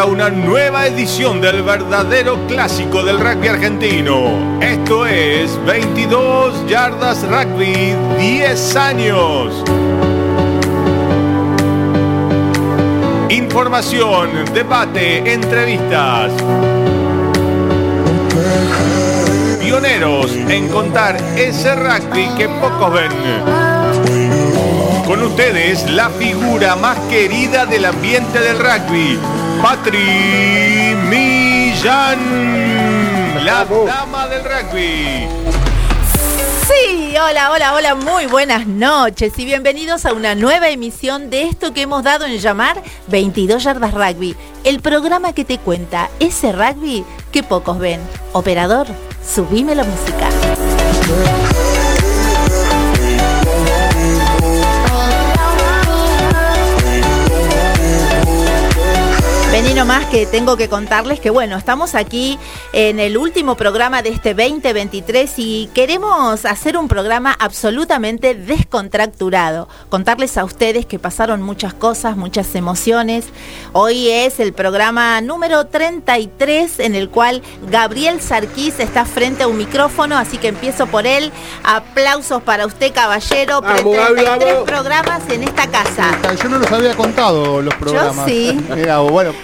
una nueva edición del verdadero clásico del rugby argentino. Esto es 22 yardas rugby 10 años. Información, debate, entrevistas. Pioneros en contar ese rugby que pocos ven. Con ustedes, la figura más querida del ambiente del rugby, Patri Millán, la dama del rugby. Sí, hola, hola, hola, muy buenas noches y bienvenidos a una nueva emisión de esto que hemos dado en llamar 22 Yardas Rugby, el programa que te cuenta ese rugby que pocos ven. Operador, subime la música. Vení nomás que tengo que contarles que bueno, estamos aquí en el último programa de este 2023 y queremos hacer un programa absolutamente descontracturado. Contarles a ustedes que pasaron muchas cosas, muchas emociones. Hoy es el programa número 33 en el cual Gabriel Sarquís está frente a un micrófono, así que empiezo por él. Aplausos para usted, caballero. Vamos, 33 Gaby, vamos. programas en esta casa. Yo no los había contado los programas. sí. Mira, bueno,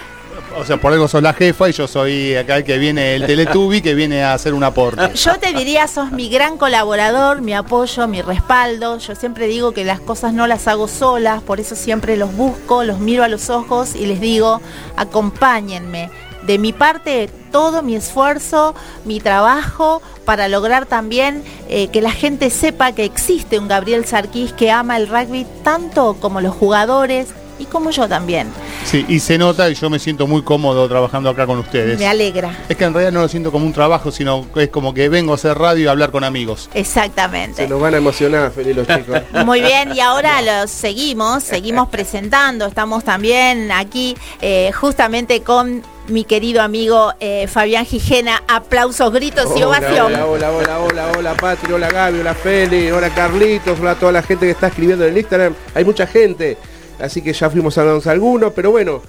o sea, por algo sos la jefa y yo soy acá el que viene, el Teletubi, que viene a hacer un aporte. Yo te diría, sos mi gran colaborador, mi apoyo, mi respaldo. Yo siempre digo que las cosas no las hago solas, por eso siempre los busco, los miro a los ojos y les digo, acompáñenme. De mi parte, todo mi esfuerzo, mi trabajo para lograr también eh, que la gente sepa que existe un Gabriel Sarquís que ama el rugby tanto como los jugadores y como yo también. Sí, y se nota y yo me siento muy cómodo trabajando acá con ustedes. Me alegra. Es que en realidad no lo siento como un trabajo, sino que es como que vengo a hacer radio y a hablar con amigos. Exactamente. Se nos van a emocionar, feliz los chicos. Muy bien, y ahora los seguimos, seguimos presentando. Estamos también aquí eh, justamente con mi querido amigo eh, Fabián Gijena. Aplausos, gritos y ovación. Hola, hola, hola, hola, hola, Patri, hola Gaby, hola Feli, hola Carlitos, hola a toda la gente que está escribiendo en el Instagram. Hay mucha gente, así que ya fuimos hablando de algunos, pero bueno,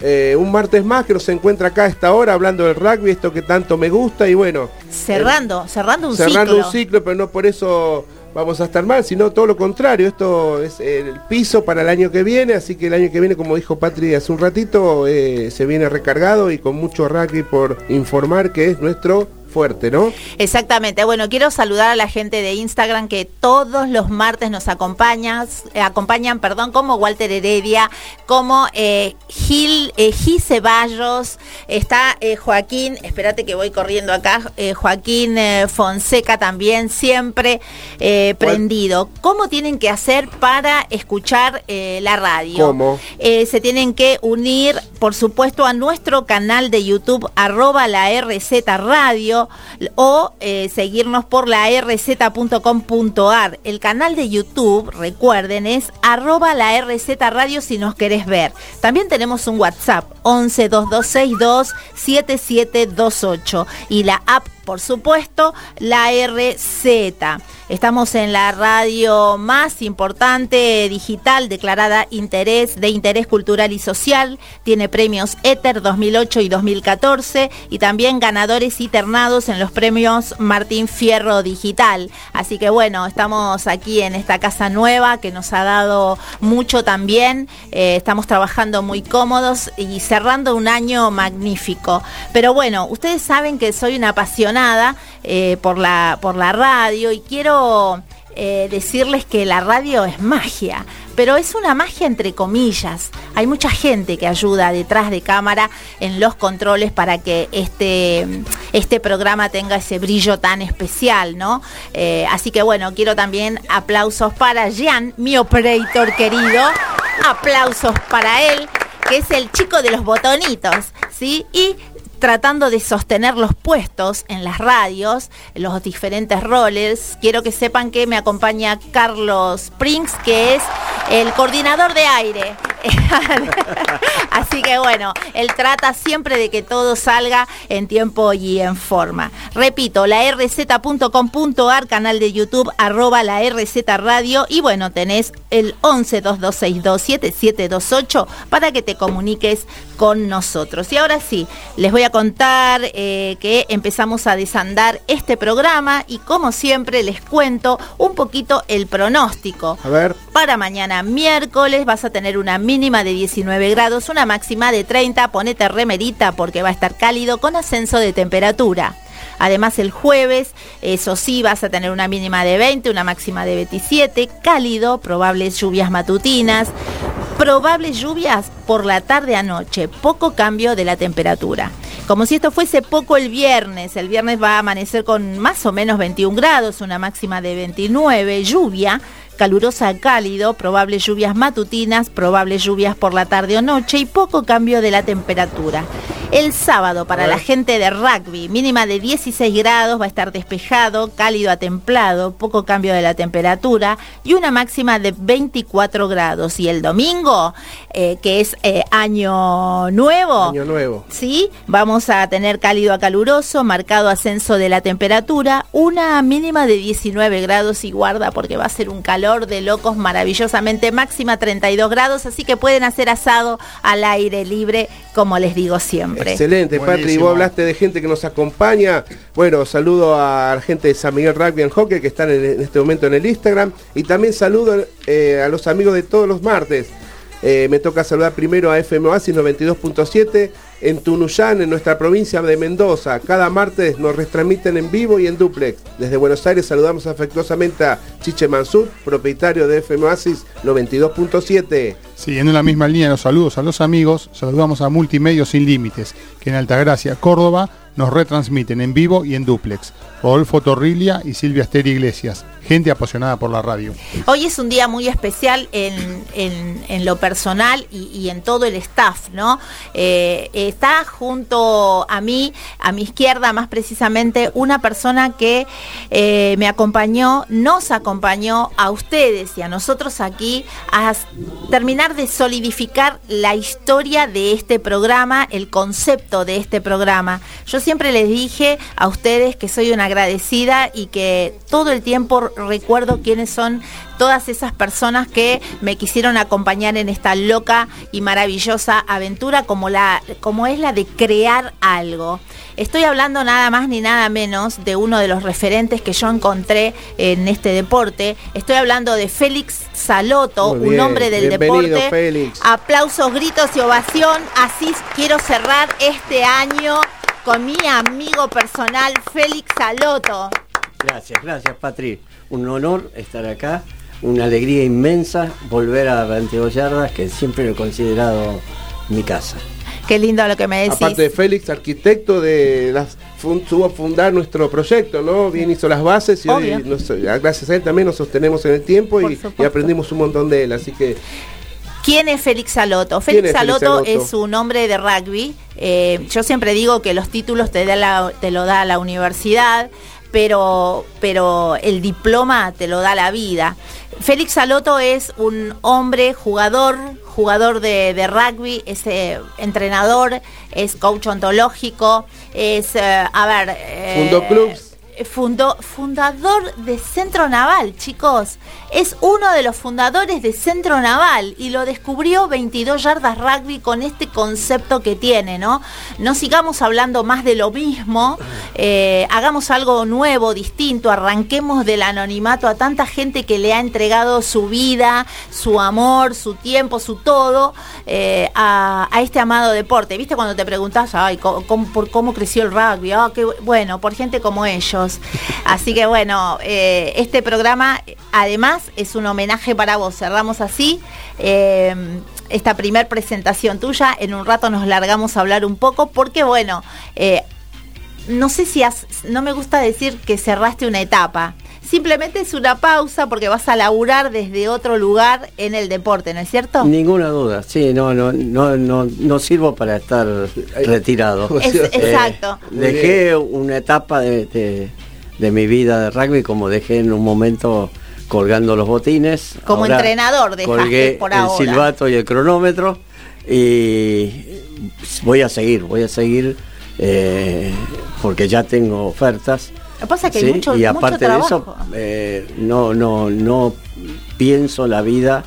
eh, un martes más que nos encuentra acá a esta hora hablando del rugby, esto que tanto me gusta y bueno. Cerrando, cerrando un cerrando ciclo. un ciclo, pero no por eso vamos a estar mal, sino todo lo contrario. Esto es el piso para el año que viene, así que el año que viene, como dijo Patri hace un ratito, eh, se viene recargado y con mucho rugby por informar que es nuestro fuerte, ¿no? Exactamente. Bueno, quiero saludar a la gente de Instagram que todos los martes nos acompañan, eh, acompañan, perdón, como Walter Heredia, como eh, Gil, eh, Gil Ceballos, está eh, Joaquín, espérate que voy corriendo acá, Joaquín Fonseca también, siempre prendido. ¿Cómo tienen que hacer para escuchar la radio? ¿Cómo? Se tienen que unir, por supuesto, a nuestro canal de YouTube, arroba la RZ Radio, o eh, seguirnos por la rz.com.ar. El canal de YouTube, recuerden, es arroba la RZ Radio si nos querés ver. También tenemos un WhatsApp, 11 2262 7728 y la app por supuesto, la RZ. Estamos en la radio más importante digital declarada interés de interés cultural y social. Tiene premios Ether 2008 y 2014 y también ganadores y ternados en los premios Martín Fierro Digital. Así que bueno, estamos aquí en esta casa nueva que nos ha dado mucho también. Eh, estamos trabajando muy cómodos y cerrando un año magnífico. Pero bueno, ustedes saben que soy una apasionada eh, por, la, por la radio y quiero eh, decirles que la radio es magia, pero es una magia entre comillas. Hay mucha gente que ayuda detrás de cámara en los controles para que este, este programa tenga ese brillo tan especial, ¿no? Eh, así que bueno, quiero también aplausos para Jean, mi operator querido. Aplausos para él, que es el chico de los botonitos, ¿sí? Y tratando de sostener los puestos en las radios, los diferentes roles. Quiero que sepan que me acompaña Carlos Prinks, que es el coordinador de aire. Así que bueno, él trata siempre de que todo salga en tiempo y en forma. Repito, la rz.com.ar, canal de YouTube, arroba la RZ Radio. Y bueno, tenés el 11 2262 7728 para que te comuniques con nosotros. Y ahora sí, les voy a contar eh, que empezamos a desandar este programa y como siempre les cuento un poquito el pronóstico. A ver. Para mañana miércoles vas a tener una mínima de 19 grados, una máxima de 30, ponete remerita porque va a estar cálido con ascenso de temperatura. Además el jueves, eso sí, vas a tener una mínima de 20, una máxima de 27, cálido, probables lluvias matutinas, probables lluvias por la tarde a noche, poco cambio de la temperatura. Como si esto fuese poco el viernes, el viernes va a amanecer con más o menos 21 grados, una máxima de 29, lluvia, calurosa a cálido, probables lluvias matutinas, probables lluvias por la tarde o noche y poco cambio de la temperatura. El sábado para la gente de rugby, mínima de 16 grados, va a estar despejado, cálido a templado, poco cambio de la temperatura y una máxima de 24 grados. Y el domingo, eh, que es eh, año nuevo, Año nuevo. Sí, vamos a tener cálido a caluroso, marcado ascenso de la temperatura, una mínima de 19 grados y guarda porque va a ser un calor de locos maravillosamente, máxima 32 grados, así que pueden hacer asado al aire libre, como les digo siempre. Excelente, Patri. Vos hablaste de gente que nos acompaña. Bueno, saludo a la gente de San Miguel Rugby and Hockey que están en, en este momento en el Instagram. Y también saludo eh, a los amigos de todos los martes. Eh, me toca saludar primero a FM Oasis 92.7 en Tunuyán, en nuestra provincia de Mendoza. Cada martes nos retransmiten en vivo y en duplex. Desde Buenos Aires saludamos afectuosamente a Chiche Mansur, propietario de FM Oasis 92.7. Siguiendo en la misma línea los saludos a los amigos, saludamos a Multimedios Sin Límites, que en Altagracia, Córdoba, nos retransmiten en vivo y en duplex. Rodolfo Torrilia y Silvia Esther Iglesias, gente apasionada por la radio. Hoy es un día muy especial en, en- lo personal y, y en todo el staff, ¿no? Eh, está junto a mí, a mi izquierda más precisamente, una persona que eh, me acompañó, nos acompañó a ustedes y a nosotros aquí a terminar de solidificar la historia de este programa, el concepto de este programa. Yo siempre les dije a ustedes que soy una agradecida y que todo el tiempo recuerdo quiénes son todas esas personas que me quisieron acompañar en esta loca y maravillosa aventura como la como es la de crear algo. Estoy hablando nada más ni nada menos de uno de los referentes que yo encontré en este deporte. Estoy hablando de Félix Saloto, un hombre del bienvenido, deporte. Félix. Aplausos, gritos y ovación. Así quiero cerrar este año con mi amigo personal Félix Saloto. Gracias, gracias Patri. Un honor estar acá, una alegría inmensa volver a 22 yardas, que siempre lo he considerado mi casa. Qué lindo lo que me decís. Aparte de Félix, arquitecto de las a fundar nuestro proyecto, ¿no? Bien hizo las bases y hoy nos- gracias a él también nos sostenemos en el tiempo y, aprendimos un montón de él. Así que ¿Quién es Félix Saloto? ¿Quién Félix Saloto? es un hombre de rugby. Eh, yo siempre digo que los títulos te, da la- te lo da la universidad, pero, pero el diploma te lo da la vida. Félix Saloto es un hombre jugador, jugador de, de rugby, es eh, entrenador, es coach ontológico, es, eh, a ver... eh, clubs. Fundó, fundador de Centro Naval, chicos. Es uno de los fundadores de Centro Naval y lo descubrió 22 yardas rugby con este concepto que tiene, ¿no? No sigamos hablando más de lo mismo, eh, hagamos algo nuevo, distinto, arranquemos del anonimato a tanta gente que le ha entregado su vida, su amor, su tiempo, su todo eh, a, este amado deporte. ¿Viste cuando te preguntas, ay, ¿cómo, por cómo creció el rugby? Ah, qué bu- bueno, por gente como ellos. Así que bueno, eh, este programa además es un homenaje para vos. Cerramos así. eh, esta primer presentación tuya, en un rato nos largamos a hablar un poco, porque bueno, eh, no sé si has, no me gusta decir que cerraste una etapa. Simplemente es una pausa porque vas a laburar desde otro lugar en el deporte, ¿no es cierto? Ninguna duda, sí, no, no, no, no, no sirvo para estar retirado. Es- Eh, exacto. Dejé una etapa de, de- de mi vida de rugby como dejé en un momento colgando los botines. Como Ahora entrenador dejaste colgué por el ahora. silbato y el cronómetro y voy a seguir, voy a seguir eh, porque ya tengo ofertas. Lo que pasa es que hay ¿sí? mucho, y mucho aparte de trabajo. eso, eh, no, no, no pienso la vida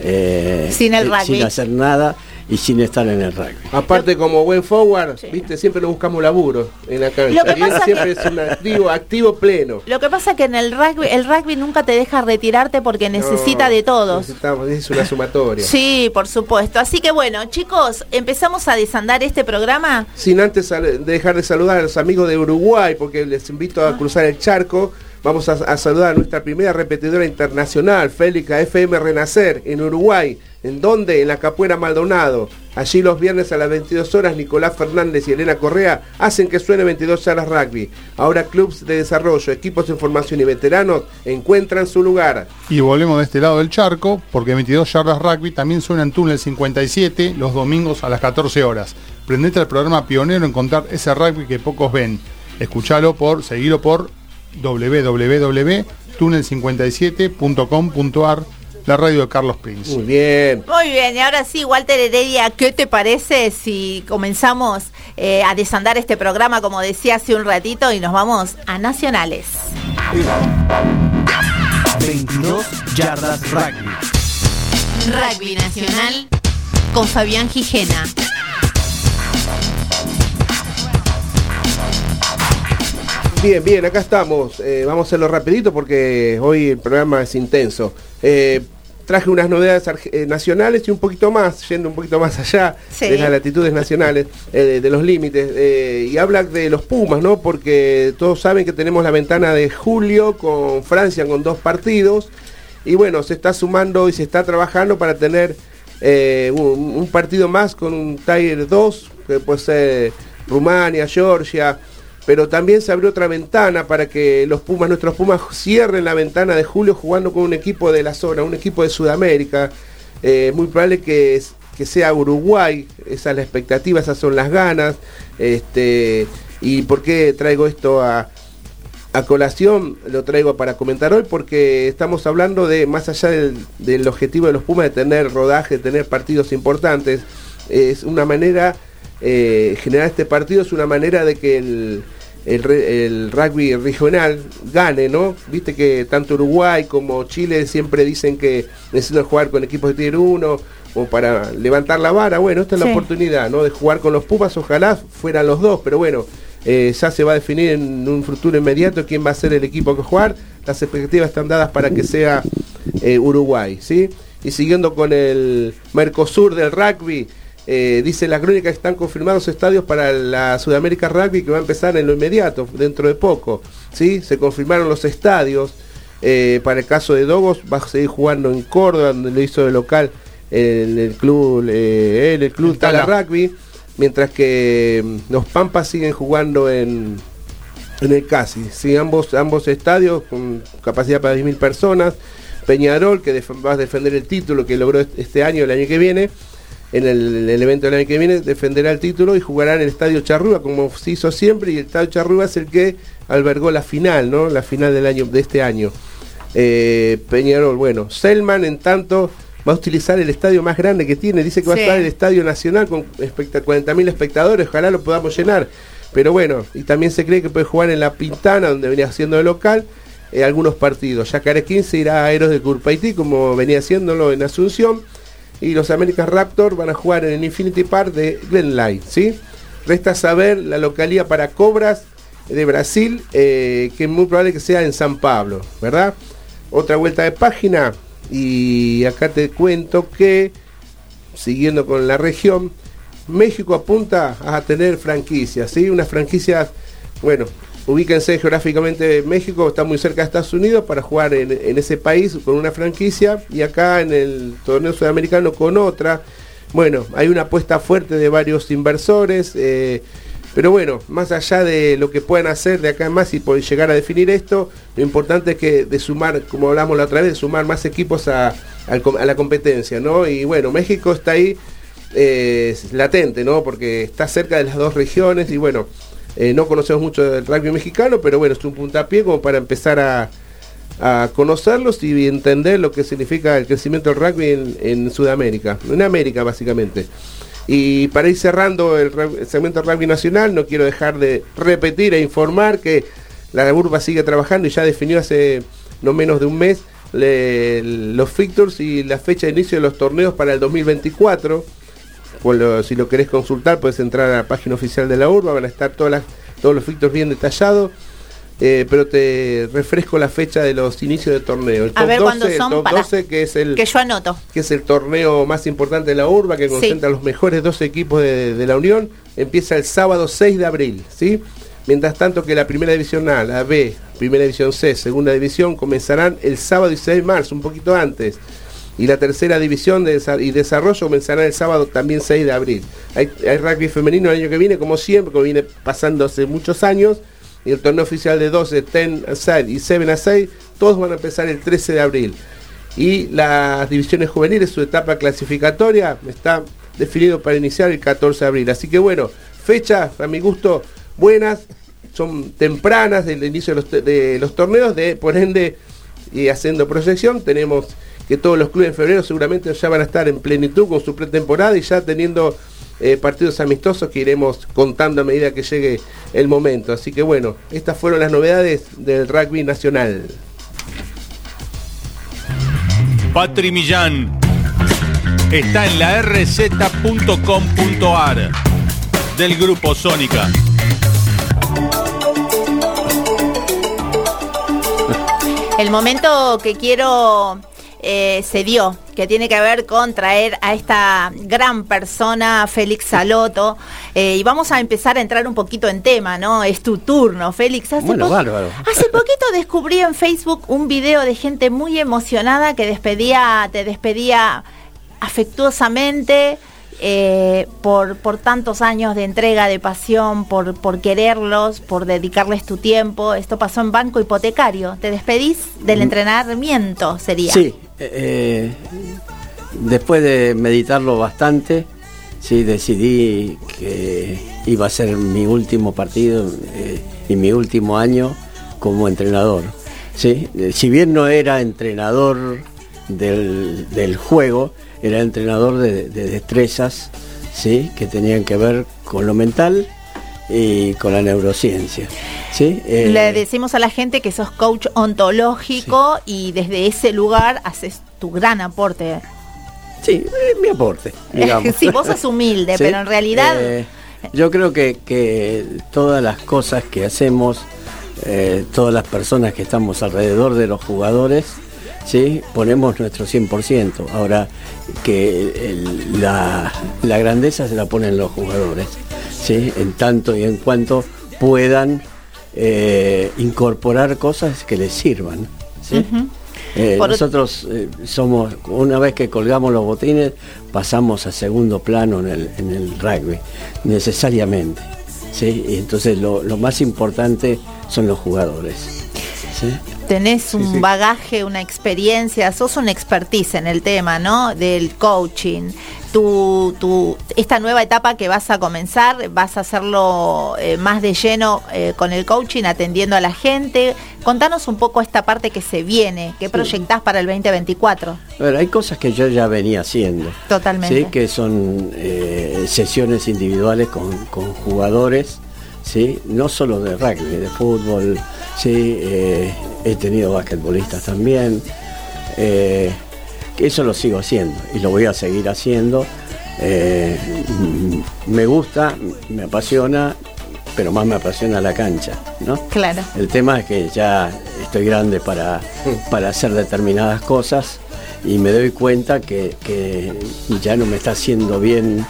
eh, Sin el eh, rugby. sin hacer nada y sin estar en el rugby. Aparte, como buen forward, Sí. viste, siempre nos buscamos laburo en la Lo cancha. que Y él pasa siempre que- es un activo, activo pleno. Lo que pasa es que en el rugby, el rugby nunca te deja retirarte porque necesita No, de todos. Necesitamos, es una sumatoria. Sí, por supuesto. Así que bueno, chicos, empezamos a desandar este programa. Sin antes dejar de saludar a los amigos de Uruguay, porque les invito Ah. a cruzar el charco. Vamos a, a saludar a nuestra primera repetidora internacional, Félix FM Renacer, en Uruguay. ¿En dónde? En la Capuera Maldonado. Allí los viernes a las 22 horas, Nicolás Fernández y Elena Correa hacen que suene 22 salas rugby. Ahora clubs de desarrollo, equipos en formación y veteranos encuentran su lugar. Y volvemos de este lado del charco, porque 22 yardas rugby también suena en túnel 57 los domingos a las 14 horas. Prendete al programa pionero en contar ese rugby que pocos ven. Escuchalo por, seguilo por www.tunnel57.com.ar, la radio de Carlos Prince. Muy bien. Muy bien, y ahora sí, Walter Heredia, ¿qué te parece si comenzamos eh, a desandar este programa, como decía hace un ratito, y nos vamos a Nacionales? 22 yardas rugby. Rugby Nacional con Fabián Gijena. Bien, bien, acá estamos. Eh, vamos a hacerlo rapidito porque hoy el programa es intenso. Eh, traje unas novedades eh, nacionales y un poquito más, yendo un poquito más allá Sí. de las latitudes nacionales, eh, de, de los límites. eh, y habla de los Pumas, ¿no? Porque todos saben que tenemos la ventana de julio con Francia con dos partidos. Y bueno, se está sumando y se está trabajando para tener un, un partido más con un Tiger 2, que puede ser Rumania, Georgia. Pero también se abrió otra ventana para que los Pumas, nuestros Pumas, cierren la ventana de julio jugando con un equipo de la zona, un equipo de Sudamérica. Eh, muy probable que, que sea Uruguay, esa es la expectativa, esas son las ganas. Este, ¿Y por qué traigo esto a, a colación? Lo traigo para comentar hoy porque estamos hablando de, más allá del, del objetivo de los Pumas, de tener rodaje, de tener partidos importantes, es una manera, eh, generar este partido es una manera de que el, el, rugby regional gane, ¿no? Viste que tanto Uruguay como Chile siempre dicen que necesitan jugar con equipos de Tier 1 o para levantar la vara. Bueno, esta es Sí. la oportunidad, ¿no? De jugar con los Pumas, ojalá fueran los dos, pero bueno, eh, ya se va a definir en un futuro inmediato quién va a ser el equipo que jugar. Las expectativas están dadas para que sea eh, Uruguay, ¿sí? Y siguiendo con el Mercosur del rugby, eh, dice la crónica que están confirmados estadios para la Sudamérica Rugby que va a empezar en lo inmediato, dentro de poco, ¿sí? Se confirmaron los estadios. eh, para el caso de Dogos va a seguir jugando en Córdoba, donde lo hizo de local en el club, eh, en el club El Tala. Rugby, mientras que mm, los Pampas siguen jugando en, en el Casi, sí, ambos, ambos estadios con capacidad para 10.000 personas. Peñarol, que def- va a defender el título que logró est- este año, el año que viene, en el, en el evento del año que viene, defenderá el título y jugará en el Estadio Charrúa, como se hizo siempre, y el Estadio Charrúa es el que albergó la final, ¿no? La final del año, de este año. Eh, Peñarol, bueno, Selman, en tanto, va a utilizar el estadio más grande que tiene. Dice que va Sí. a estar el Estadio Nacional con especta- 40.000 espectadores. Ojalá lo podamos llenar. Pero bueno, y también se cree que puede jugar en La Pintana, donde venía siendo de local, eh, algunos partidos. Yacarequín se irá a Aeros de Curpaití, como venía haciéndolo en Asunción. Y los American Raptors van a jugar en el Infinity Park de Glenlight, ¿sí? Resta saber la localidad para Cobras de Brasil, eh, que es muy probable que sea en San Pablo, ¿verdad? Otra vuelta de página y acá te cuento que, siguiendo con la región, México apunta a tener franquicias, ¿sí? Unas franquicias, bueno, ubíquense geográficamente México, está muy cerca de Estados Unidos para jugar en, ese país con una franquicia y acá en el torneo sudamericano con otra. Bueno, hay una apuesta fuerte de varios inversores, eh, pero bueno, más allá de lo que puedan hacer de acá en más y por llegar a definir esto, lo importante es que de sumar, como hablamos la otra vez, de sumar más equipos a la competencia, ¿no? Y bueno, México está ahí eh, latente, ¿no? Porque está cerca de las dos regiones y bueno, eh, no conocemos mucho del rugby mexicano, pero bueno, es un puntapié como para empezar a, a conocerlos y entender lo que significa el crecimiento del rugby en, Sudamérica, en América básicamente. Y para ir cerrando el, el segmento rugby nacional, no quiero dejar de repetir e informar que la urba sigue trabajando y ya definió hace no menos de un mes los fixtures y la fecha de inicio de los torneos para el 2024. Si lo querés consultar, puedes entrar a la página oficial de la urba, van a estar todas las- todos los fixtures bien detallados. Eh, pero te refresco la fecha de los inicios de torneo. El A top ver, ¿cuándo 12, son? top Pará. 12, que es el Que yo anoto. que es el torneo más importante de la urba, que Sí. concentra los mejores dos equipos de, de la Unión, empieza el sábado 6 de abril, ¿sí? Mientras tanto que la primera división A, la B, primera división C, segunda división, comenzarán el sábado 16 de marzo, un poquito antes. Y la tercera división de y desarrollo comenzará el sábado también 6 de abril. Hay, rugby femenino el año que viene, como siempre, como viene pasando hace muchos años. Y el torneo oficial de 12, 10 a 6 y 7 a 6, todos van a empezar el 13 de abril. Y las divisiones juveniles, su etapa clasificatoria, está definido para iniciar el 14 de abril. Así que bueno, fechas, a mi gusto, buenas, son tempranas del inicio de los, de los torneos, de por ende, y haciendo proyección, tenemos que todos los clubes en febrero seguramente ya van a estar en plenitud con su pretemporada y ya teniendo eh, partidos amistosos que iremos contando a medida que llegue el momento. Así que bueno, estas fueron las novedades del rugby nacional. Patri Millán está en la rz.com.ar del grupo Sónica. El momento que quiero eh, se dio, que tiene que ver con traer a esta gran persona, Félix Saloto, eh, y vamos a empezar a entrar un poquito en tema, ¿no? Es tu turno, Félix. Hace Bueno, po- bárbaro. Hace poquito descubrí en Facebook un video de gente muy emocionada que despedía, te despedía afectuosamente. Eh, por, por tantos años de entrega, de pasión, por, por quererlos, por dedicarles tu tiempo. Esto pasó en Banco Hipotecario. Te despedís del entrenamiento, sería. Sí, eh, después de meditarlo bastante, sí, decidí que iba a ser mi último partido eh, y mi último año como entrenador. Sí, Eh, si bien no era entrenador del, del juego, era entrenador de, de destrezas, sí, que tenían que ver con lo mental y con la neurociencia. ¿sí? Eh, Le decimos a la gente que sos coach ontológico y desde ese lugar haces tu gran aporte. Sí, eh, mi aporte. digamos. sí, vos sos humilde, Sí, pero en realidad... eh, yo creo que, que todas las cosas que hacemos, eh, todas las personas que estamos alrededor de los jugadores, ¿sí? ponemos nuestro 100%. Ahora, que el- la, la grandeza se la ponen los jugadores, ¿sí? en tanto y en cuanto puedan eh, incorporar cosas que les sirvan. ¿sí? Eh, nosotros eh, somos, una vez que colgamos los botines, pasamos a segundo plano en el, en el rugby, necesariamente. ¿sí? Y entonces lo, lo más importante son los jugadores. ¿sí? Tenés un sí. bagaje, una experiencia, sos un expertise en el tema, ¿no? Del coaching. Tu, tu, esta nueva etapa que vas a comenzar, vas a hacerlo eh, más de lleno eh, con el coaching, atendiendo a la gente. Contanos un poco esta parte que se viene, qué proyectás para el 2024. A ver, hay cosas que yo ya venía haciendo. Totalmente. ¿sí? Que son eh, sesiones individuales con, con jugadores, ¿sí? no solo de rugby, de fútbol, ¿sí? Eh, he tenido basquetbolistas también. eh, eso lo sigo haciendo y lo voy a seguir haciendo. Eh, me gusta, me apasiona, pero más me apasiona la cancha, ¿no? Claro. El tema es que ya estoy grande para, para hacer determinadas cosas y me doy cuenta que, que ya no me está haciendo bien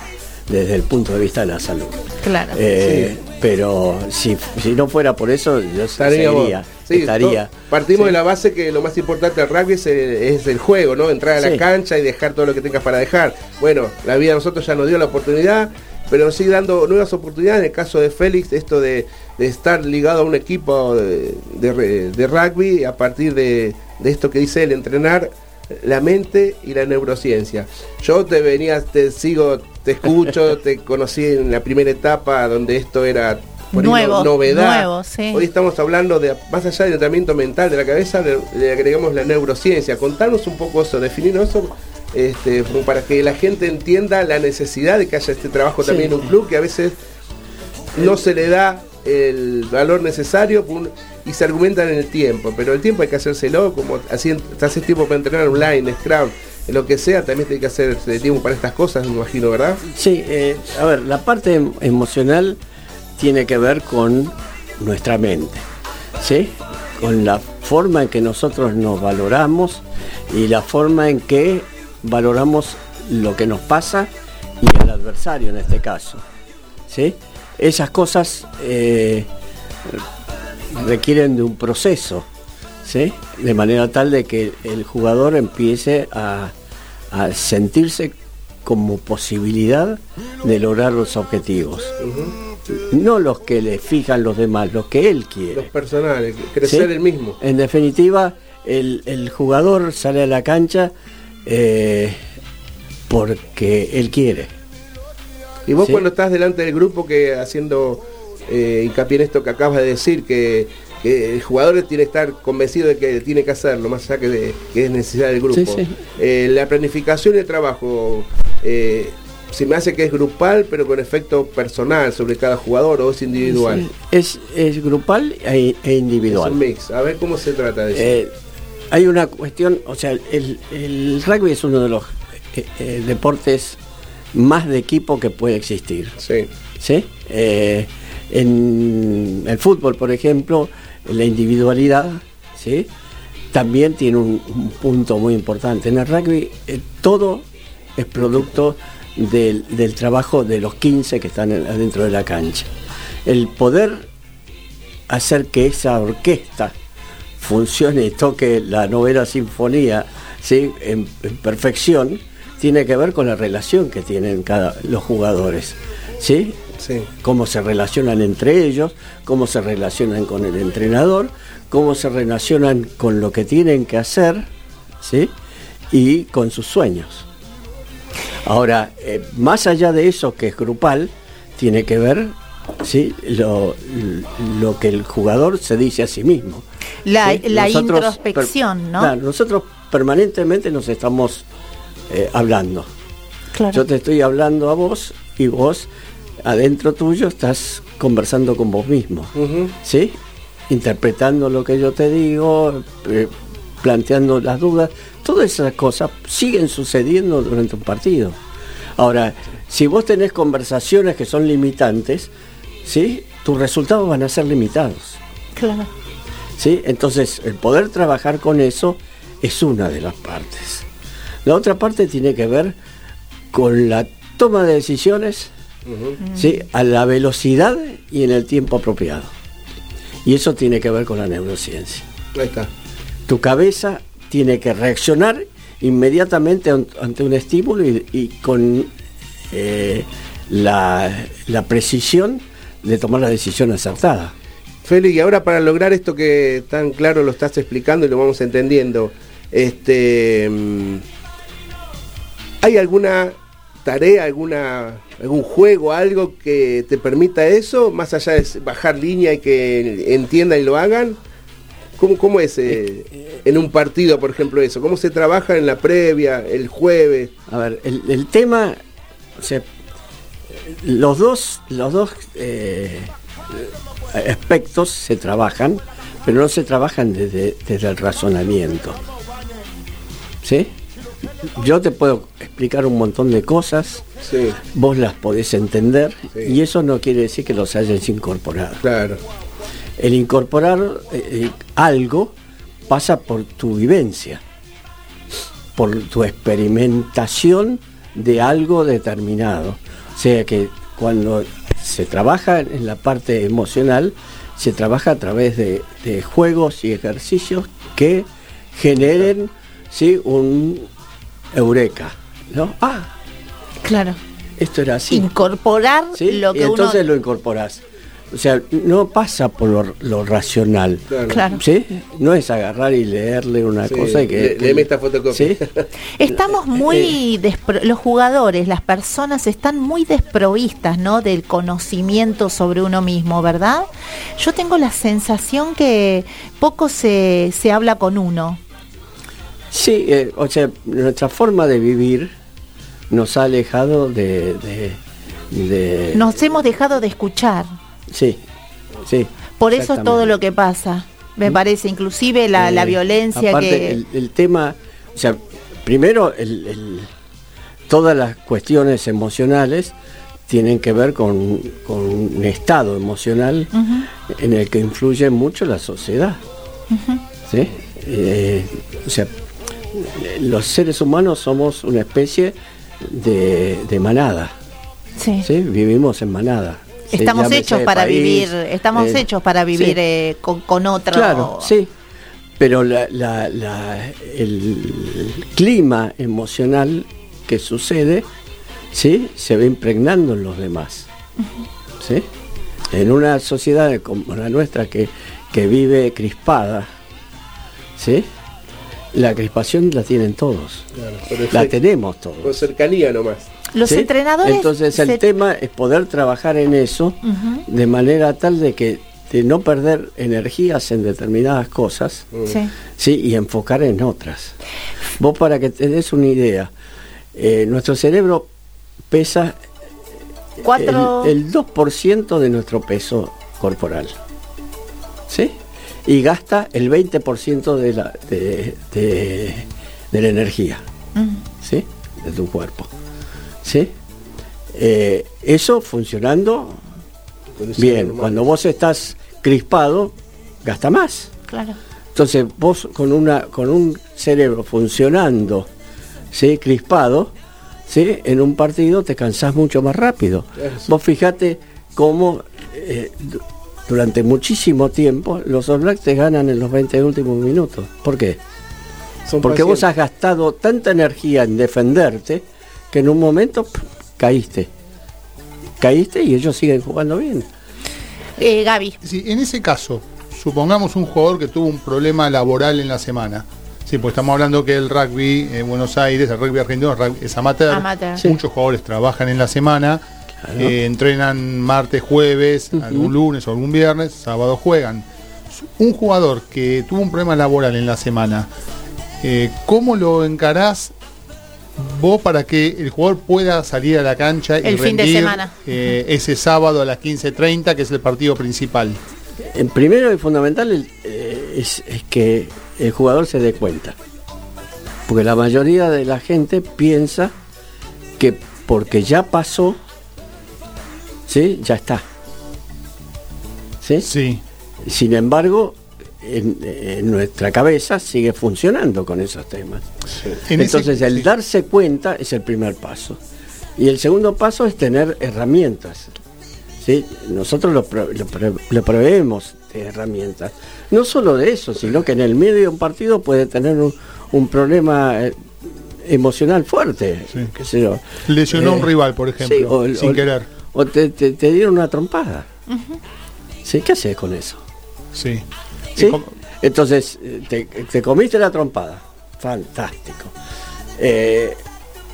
desde el punto de vista de la salud. Claro. Eh, Pero si, si no fuera por eso, yo Estaríamos- seguiría, sí, estaría. partimos Sí. de la base que lo más importante del rugby es el, es el juego, ¿no? Entrar a la Sí. cancha y dejar todo lo que tengas para dejar. Bueno, la vida a nosotros ya nos dio la oportunidad, pero nos sigue dando nuevas oportunidades. En el caso de Félix, esto de, de estar ligado a un equipo de, de rugby a partir de, de esto que dice él, entrenar la mente y la neurociencia. Yo te venía, te sigo, te escucho, te conocí en la primera etapa donde esto era por ahí no- Nuevos, novedad. sí. Hoy estamos hablando de, más allá del tratamiento mental de la cabeza, le, le agregamos la neurociencia. Contanos un poco eso, definirnos eso, este, para que la gente entienda la necesidad de que haya este trabajo Sí. también en un club que a veces no se le da el valor necesario y se argumentan en el tiempo, pero el tiempo hay que hacérselo, como así haces tiempo para entrenar online, Scrum, lo que sea, también tiene que hacer tiempo para estas cosas, me imagino, ¿verdad? Sí, eh, a ver, la parte em- emocional tiene que ver con nuestra mente, ¿sí? Con la forma en que nosotros nos valoramos y la forma en que valoramos lo que nos pasa y el adversario en este caso, ¿sí? Esas cosas eh, requieren de un proceso, ¿sí? De manera tal de que el jugador empiece a, a sentirse como posibilidad de lograr los objetivos. No los que le fijan los demás, los que él Los quiere. personales, crecer ¿sí? el mismo. En definitiva, el, el jugador sale a la cancha eh, porque él quiere. Y vos Sí. cuando estás delante del grupo que haciendo eh, hincapié en esto que acabas de decir, que, que el jugador tiene que estar convencido de que tiene que hacerlo, más allá que, de, que es necesidad del grupo. Sí, sí. Eh, la planificación y el trabajo, eh, se me hace que es grupal, pero con efecto personal sobre cada jugador o es individual. Es, es grupal e, e Es individual. un mix. A ver cómo se trata de eso. Eh, hay una cuestión, o sea, el, el rugby es uno de los deportes más de equipo que puede existir. sí. ¿sí? En el fútbol, por ejemplo, la individualidad ¿sí? también tiene un, un punto muy importante. En el rugby eh, todo es producto del, del trabajo de los 15 que están en- adentro de la cancha. El poder hacer que esa orquesta funcione y toque la novena sinfonía ¿sí? en, en perfección tiene que ver con la relación que tienen cada, los jugadores. ¿sí? Sí. cómo se relacionan entre ellos, cómo se relacionan con el entrenador, cómo se relacionan con lo que tienen que hacer, ¿sí? Y con sus sueños. Ahora, eh, más allá de eso que es grupal, tiene que ver, ¿sí? Lo, lo que el jugador se dice a sí mismo. La, ¿sí? la Nosotros introspección, per- ¿no? Claro, nosotros permanentemente nos estamos eh, hablando. Claro. Yo te estoy hablando a vos y vos adentro tuyo estás conversando con vos mismo. ¿sí? Interpretando lo que yo te digo, eh, planteando las dudas, todas esas cosas siguen sucediendo durante un partido. Ahora, si vos tenés conversaciones que son limitantes, ¿sí? Tus resultados van a ser limitados. Claro. ¿sí? Entonces, el poder trabajar con eso es una de las partes. La otra parte tiene que ver con la toma de decisiones ¿sí? a la velocidad y en el tiempo apropiado. Y eso tiene que ver con la neurociencia. Ahí está. Tu cabeza tiene que reaccionar inmediatamente an- ante un estímulo y, y con eh, la, la precisión de tomar la decisión acertada. Feli, y ahora para lograr esto que tan claro lo estás explicando y lo vamos entendiendo, este, mm, ¿hay alguna tarea, alguna, algún juego, algo que te permita eso, más allá de bajar línea y que entiendan y lo hagan? ¿Cómo, cómo es eh, en un partido, por ejemplo, eso? ¿Cómo se trabaja en la previa, el jueves? A ver, el, tema, los dos, los dos eh, aspectos se trabajan, pero no se trabajan desde, desde el razonamiento. ¿Sí? Yo te puedo explicar un montón de cosas, Sí, vos las podés entender, Sí. y eso no quiere decir que los hayas incorporado. claro. El incorporar eh, eh, algo pasa por tu vivencia, por tu experimentación de algo determinado. O sea que cuando se trabaja en la parte emocional, se trabaja a través de, de juegos y ejercicios que generen ¿sí? un eureka. ¿no? Ah, Claro. esto era así. Incorporar ¿sí? lo y que entonces uno. lo incorporás. O sea, no pasa por lo, lo racional. Claro. ¿Sí? No es agarrar y leerle una Sí, cosa y que. le- esta fotocopia. ¿Sí? Estamos muy despro- los jugadores, las personas están muy desprovistas, ¿no? Del conocimiento sobre uno mismo, ¿verdad? Yo tengo la sensación que poco se, se habla con uno. Sí, eh, o sea, nuestra forma de vivir nos ha alejado de. de, de- Nos hemos dejado de escuchar. Sí, sí. Por eso es todo lo que pasa. Me parece, inclusive la, la Eh, violencia aparte, que... El, el tema, o sea, primero, el- el- todas las cuestiones emocionales tienen que ver con, con un estado emocional en el que influye mucho la sociedad. ¿sí? Eh, o sea, los seres humanos somos una especie de, de manada. Sí. ¿sí? Vivimos en manada. Estamos hechos para país, vivir, estamos eh, hechos para vivir sí. eh, con, con otro. Claro, sí. Pero la- la- la- el clima emocional que sucede, ¿sí? Se va impregnando en los demás. ¿Sí? En una sociedad como la nuestra que, que vive crispada, ¿sí? La crispación la tienen todos. Claro, La sí, tenemos Con todos. cercanía nomás. Los ¿sí? entrenadores. Entonces el se- tema es poder trabajar en eso de manera tal de que de no perder energías en determinadas cosas sí. sí y enfocar en otras vos para que te des una idea eh, nuestro cerebro pesa Cuatro. el, el 2% de nuestro peso corporal sí y gasta el 20% de la de, de- de la energía Mm. ¿sí? de tu cuerpo ¿sí? Eh, eso funcionando bien cuando vos estás crispado gasta más Claro. entonces vos con una con un cerebro funcionando ¿sí? crispado ¿sí? en un partido te cansás mucho más rápido Eso. vos fijate cómo eh, durante muchísimo tiempo los All Blacks te ganan en los 20 últimos minutos ¿por qué? Son Porque vos has gastado tanta energía en defenderte que en un momento caíste. Caíste y ellos siguen jugando bien. Eh, Gaby. Sí, en ese caso, supongamos un jugador que tuvo un problema laboral en la semana. Sí, pues estamos hablando que el rugby en Buenos Aires, el rugby argentino es amateur. Amateur. Sí. Muchos jugadores trabajan en la semana, Claro. eh, entrenan martes, jueves, algún lunes o algún viernes, sábado juegan. Un jugador que tuvo un problema laboral en la semana, eh, ¿cómo lo encarás vos para que el jugador pueda salir a la cancha y El fin de semana. eh, ese sábado a las 15.30, que es el partido principal? En primero y fundamental eh, es que el jugador se dé cuenta. Porque la mayoría de la gente piensa que porque ya pasó, ¿sí? Ya está. ¿Sí? Sí. Sin embargo, en, en nuestra cabeza sigue funcionando con esos temas. En ese- Entonces, el sí. darse cuenta es el primer paso. Y el segundo paso es tener herramientas. ¿sí? Nosotros lo, pro- lo lo proveemos de herramientas. No solo de eso, sino que en el medio de un partido puede tener un, un problema eh, emocional fuerte. Sí. qué sé yo. Lesionó a un Eh, rival, por ejemplo, sí, o el- sin o querer. O te, te- te dieron una trompada. ¿Sí? ¿Qué haces con eso? Sí. ¿Sí? Entonces, eh, te, te comiste la trompada. Fantástico. Eh,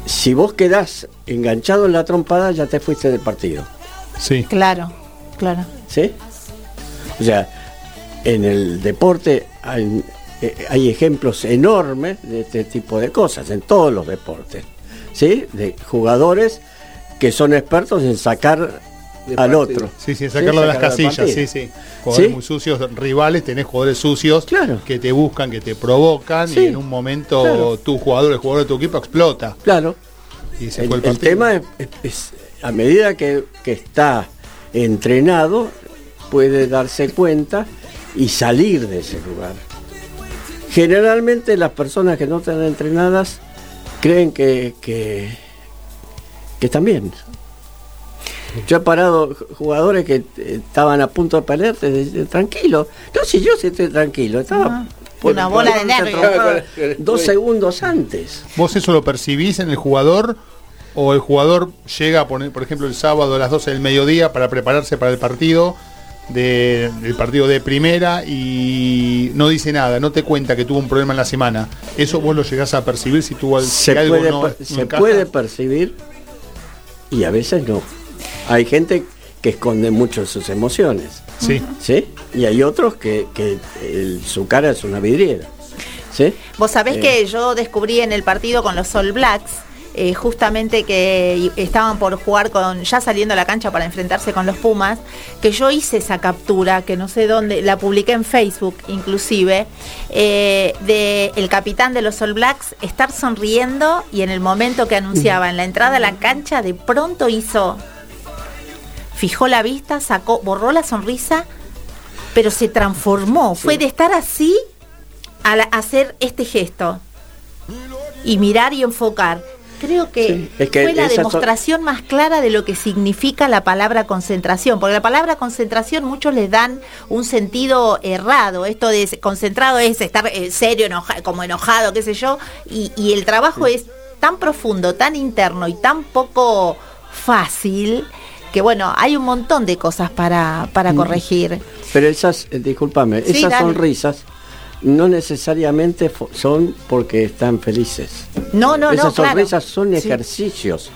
si vos quedás enganchado en la trompada, ya te fuiste del partido. Sí. Claro, claro. ¿Sí? O sea, en el deporte hay, eh, hay ejemplos enormes de este tipo de cosas, en todos los deportes. ¿Sí? De jugadores que son expertos en sacar al otro. Sí, sí, sacarlo de las casillas, sí, sí. Jugadores ¿Sí? muy sucios, rivales, tenés jugadores sucios Claro. que te buscan, que te provocan Sí. y en un momento Claro. tu jugador, el jugador de tu equipo explota Claro. y se El, fue el el partido. tema es, es- es, a medida que, que está entrenado, puede darse cuenta y salir de ese lugar. Generalmente las personas que no están entrenadas creen que, que, que están bien. Yo he parado jugadores que eh, estaban a punto de de- tranquilo. No, si yo sí estoy tranquilo, estaba por- Una bola de por- nervios. dos segundos antes. ¿Vos eso lo percibís en el jugador o el jugador llega a poner, por ejemplo, el sábado a las 12 del mediodía para prepararse para el partido de- del partido de primera y no dice nada, no te cuenta que tuvo un problema en la semana. ¿Eso vos lo llegás a percibir si tuvo si se algo puede, no- se encaja? puede percibir y a veces no. Hay gente que esconde mucho sus emociones, Sí. ¿sí? Y hay otros que, que el- su cara es una vidriera, ¿sí? Vos sabés Eh. que yo descubrí en el partido con los All Blacks, eh, justamente que estaban por jugar con, ya saliendo a la cancha para enfrentarse con los Pumas, que yo hice esa captura, que no sé dónde, la publiqué en Facebook inclusive, eh, de el capitán de los All Blacks estar sonriendo y en el momento que anunciaba en la entrada a la cancha, de pronto hizo, fijó la vista, sacó, borró la sonrisa, pero se transformó, fue de estar así a la- hacer este gesto. Y mirar y enfocar. Creo que, Sí, es que fue la demostración más clara de lo que significa la palabra concentración, porque la palabra concentración muchos les dan un sentido errado, esto de concentrado es estar eh, serio, enoja- como enojado, qué sé yo, y, y el trabajo es tan profundo, tan interno y tan poco fácil, que bueno, hay un montón de cosas para, para corregir. Pero esas, eh, discúlpame, Sí, esas dale. sonrisas no necesariamente son porque están felices. No, no, Esas no, claro. sonrisas son Sí. ejercicios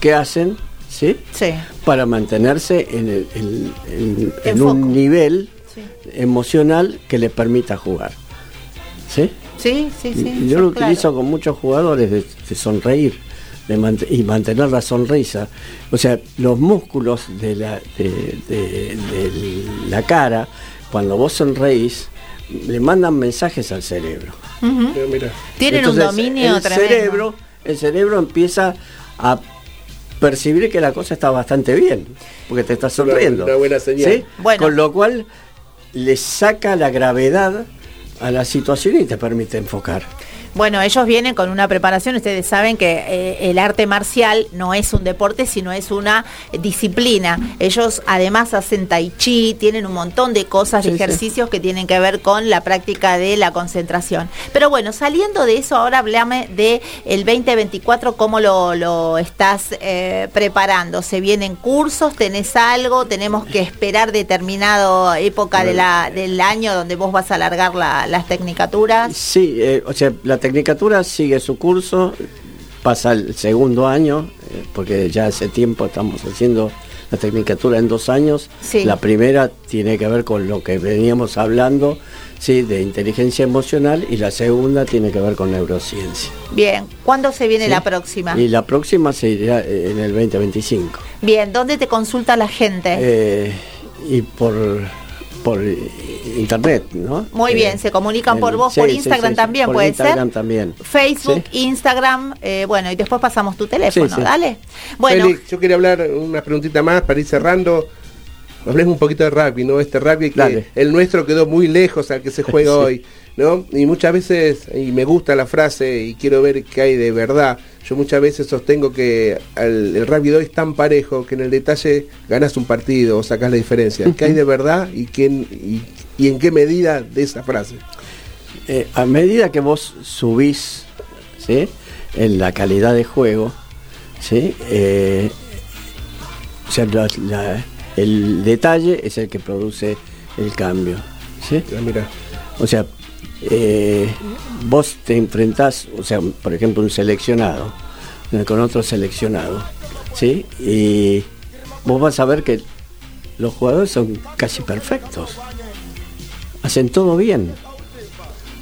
que hacen, ¿sí? Sí. Para mantenerse en, el- en- en- en En un nivel Sí. emocional que les permita jugar. ¿Sí? Sí, sí, sí. Yo lo claro. utilizo con muchos jugadores de, de sonreír de mant- y mantener la sonrisa. O sea, los músculos de la, de, de- de la cara, cuando vos sonreís, le mandan mensajes al cerebro. Mira, mira. Tienen Entonces, un dominio el tremendo. Cerebro, el cerebro empieza a percibir que la cosa está bastante bien, porque te estás Una- sonriendo. una buena señal. ¿sí? Bueno. Con lo cual le saca la gravedad a la situación y te permite enfocar. Bueno, ellos vienen con una preparación, ustedes saben que eh, el arte marcial no es un deporte, sino es una disciplina. Ellos además hacen tai chi, tienen un montón de cosas, de Sí, sí. ejercicios que tienen que ver con la práctica de la concentración. Pero bueno, saliendo de eso, ahora hablame de el 2024, cómo lo, lo estás eh, preparando. ¿Se vienen cursos? ¿Tenés algo? ¿Tenemos que esperar determinada época de la, del año donde vos vas a alargar la- las tecnicaturas? Sí, eh, o sea, la tecnicatura sigue su curso, pasa el segundo año, eh, porque ya hace tiempo estamos haciendo la tecnicatura en dos años. Sí. La primera tiene que ver con lo que veníamos hablando, sí, de inteligencia emocional, y la segunda tiene que ver con neurociencia. Bien, ¿cuándo se viene ¿sí? la próxima? Y la próxima se irá eh, en el 2025. Bien, ¿dónde te consulta la gente? Eh, y por por internet, ¿no? Muy Eh, bien, se comunican por vos, sí, por sí, Instagram sí, también, por puede Instagram ser. también. Facebook, Sí. Instagram, eh, bueno, y después pasamos tu teléfono, Sí, sí. dale. Bueno, Félix, yo quería hablar una preguntita más para ir cerrando. Hablemos un poquito de rugby, ¿no? Este rugby que Dale. el nuestro quedó muy lejos al que se juega Sí. hoy, ¿no? Y muchas veces, y me gusta la frase y quiero ver qué hay de verdad, yo muchas veces sostengo que al- el rugby de hoy es tan parejo que en el detalle ganas un partido o sacas la diferencia. ¿Qué hay de verdad y, quién, y, y en qué medida de esa frase? Eh, a medida que vos subís ¿sí? en la calidad de juego, ¿sí? Eh, o sea, la- la- el detalle es el que produce el cambio. ¿sí? Ah, mira, O sea, eh, vos te enfrentás, o sea, por ejemplo, un seleccionado eh, con otro seleccionado, ¿sí? Y vos vas a ver que los jugadores son casi perfectos. Hacen todo bien.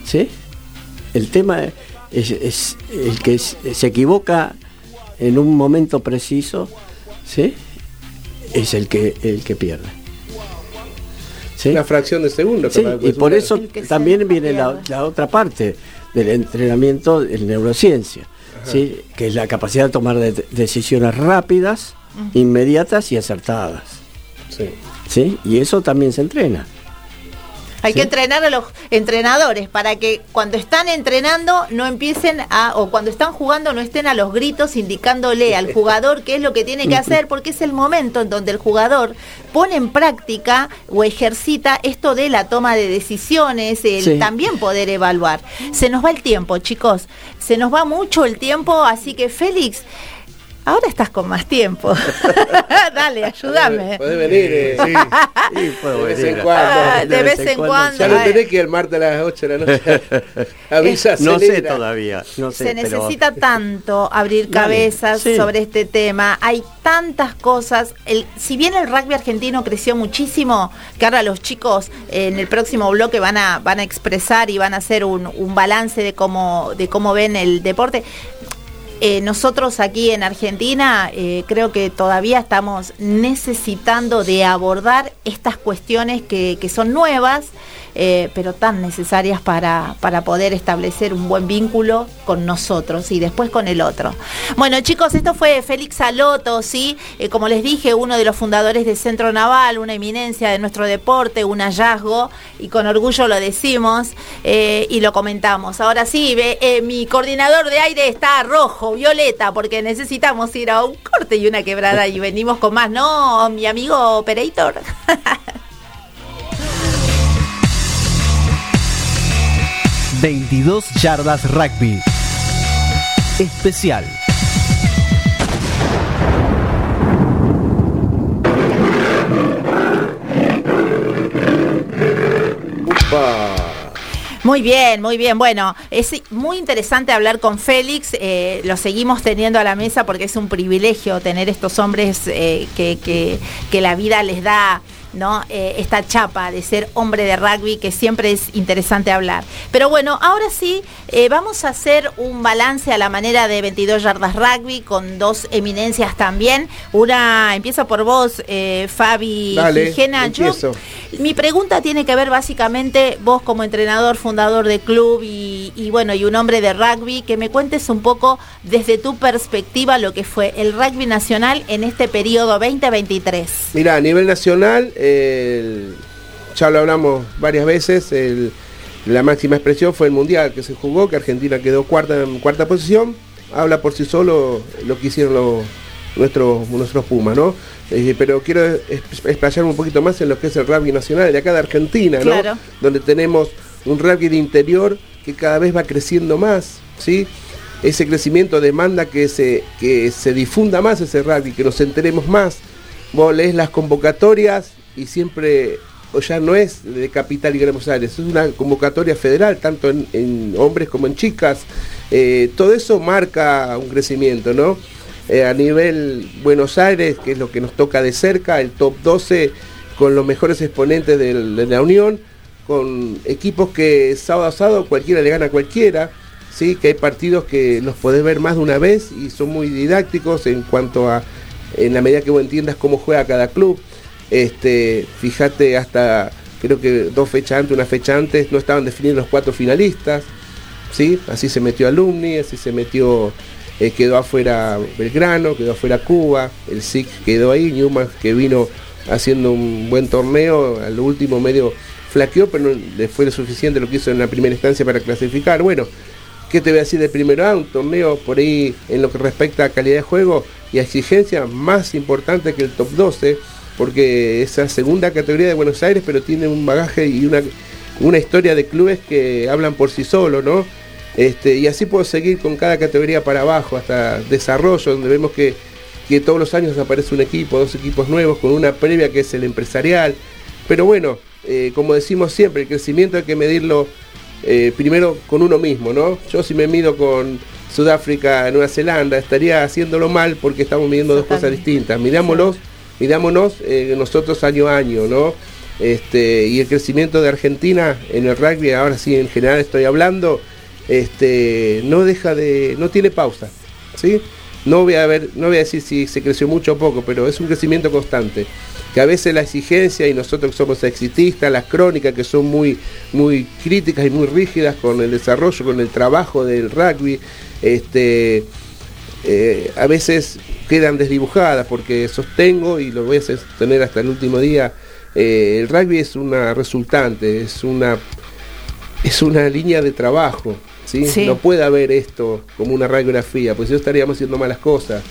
¿Sí? El tema es, el que se equivoca en un momento preciso, ¿sí? Es el que el que pierde. ¿Sí? una fracción de segundo. Sí, y por pues, eso que se también viene la, otra parte del entrenamiento en neurociencia, ¿sí? que es la capacidad de tomar de- decisiones rápidas, inmediatas y acertadas. Sí. ¿sí? Y eso también se entrena. Hay que entrenar a los entrenadores para que cuando están entrenando no empiecen a, o cuando están jugando no estén a los gritos indicándole al jugador qué es lo que tiene que hacer, porque es el momento en donde el jugador pone en práctica o ejercita esto de la toma de decisiones, el Sí. también poder evaluar. Se nos va el tiempo, chicos, se nos va mucho el tiempo, así que Félix, Ahora estás con más tiempo. Dale, ayúdame. Podés venir, eh. Sí. Sí, puedo De vez venir. en cuando. Ah, de vez en cuando. Ya no tenés que ir el martes a las 8 de la noche. Avisa, No sé todavía. No sé, Se pero- necesita tanto abrir Dale, cabezas sí. sobre este tema. Hay tantas cosas. El, si bien el rugby argentino creció muchísimo, que ahora los chicos eh, en el próximo bloque van a, van a expresar y van a hacer un, un balance de cómo, de cómo ven el deporte. Eh, nosotros aquí en Argentina eh, creo que todavía estamos necesitando de abordar estas cuestiones que, que son nuevas, eh, pero tan necesarias para, para poder establecer un buen vínculo con nosotros y después con el otro. Bueno chicos, esto fue Félix Aloto, ¿sí? Eh, como les dije, uno de los fundadores de Centro Naval, una eminencia de nuestro deporte, un hallazgo, y con orgullo lo decimos eh, y lo comentamos. Ahora sí, ve, mi coordinador de aire está rojo, violeta, porque necesitamos ir a un corte y una quebrada y venimos con más, ¿no? Mi amigo Operator. 22 yardas rugby. Especial. Muy bien, muy bien. Bueno, es muy interesante hablar con Félix. eh, lo seguimos teniendo a la mesa porque es un privilegio tener estos hombres eh, que la vida les da. ¿No? Eh, esta chapa de ser hombre de rugby que siempre es interesante hablar. Pero bueno, ahora sí, eh, vamos a hacer un balance a la manera de 22 yardas rugby con dos eminencias también. Una, empiezo por vos, eh, Fabi Dale. Yo- mi pregunta tiene que ver básicamente vos como entrenador, fundador de club y, y bueno, y un hombre de rugby, que me cuentes un poco desde tu perspectiva lo que fue el rugby nacional en este periodo 2023. Mira, a nivel nacional, el- ya lo hablamos varias veces, el- la máxima expresión fue el Mundial que se jugó, que Argentina quedó cuarta en cuarta posición. Habla por sí solo lo que hicieron los, nuestros, nuestros Pumas, ¿no? Eh, pero quiero explayarme un poquito más en lo que es el rugby nacional de acá de Argentina, ¿no? Claro. Donde tenemos un rugby de interior que cada vez va creciendo más, ¿sí? Ese crecimiento demanda que se, que se difunda más ese rugby, que nos enteremos más. Vos lees las convocatorias y siempre, o ya no es de Capital y Buenos Aires, es una convocatoria federal, tanto en, hombres como en chicas. Eh, todo eso marca un crecimiento, ¿no? Eh, a nivel Buenos Aires, que es lo que nos toca de cerca, el top 12 con los mejores exponentes de la Unión, con equipos que sábado a sábado cualquiera le gana a cualquiera, ¿sí? que hay partidos que los podés ver más de una vez y son muy didácticos en cuanto a, en la medida que vos entiendas cómo juega cada club. Este, fíjate hasta, creo que dos fechas antes, una fecha antes, no estaban definidos los cuatro finalistas, ¿sí? Así se metió Alumni, así se metió, eh, quedó afuera Belgrano, quedó afuera Cuba, el SIC quedó ahí, Newman que vino haciendo un buen torneo, al último medio flaqueó, pero no le fue lo suficiente lo que hizo en la primera instancia para clasificar. Bueno, ¿qué te voy a decir de primero A? Un torneo por ahí en lo que respecta a calidad de juego y a exigencia más importante que el top 12, porque esa segunda categoría de Buenos Aires, pero tiene un bagaje y una, una historia de clubes que hablan por sí solos, ¿no? Este, y así puedo seguir con cada categoría para abajo, hasta desarrollo, donde vemos que, que todos los años aparece un equipo, dos equipos nuevos, con una previa que es el empresarial. Pero bueno, eh, como decimos siempre, el crecimiento hay que medirlo eh, primero con uno mismo, ¿no? Yo si me mido con Sudáfrica, Nueva Zelanda, estaría haciéndolo mal porque estamos midiendo dos cosas distintas. Mirámoslos, mirámonos eh, nosotros año a año, ¿no? Este, y el crecimiento de Argentina en el rugby, ahora sí en general estoy hablando, este, no deja de, no tiene pausa, ¿sí? No voy a ver, no voy a decir si se creció mucho o poco, pero es un crecimiento constante. Que a veces la exigencia y nosotros somos exitistas, las crónicas que son muy, muy críticas y muy rígidas con el desarrollo, con el trabajo del rugby, este, eh, a veces quedan desdibujadas porque sostengo y lo voy a sostener hasta el último día. eh, el rugby es una resultante, es una es una línea de trabajo. ¿sí? Sí. No puede haber esto como una radiografía, pues si no estaríamos haciendo malas cosas.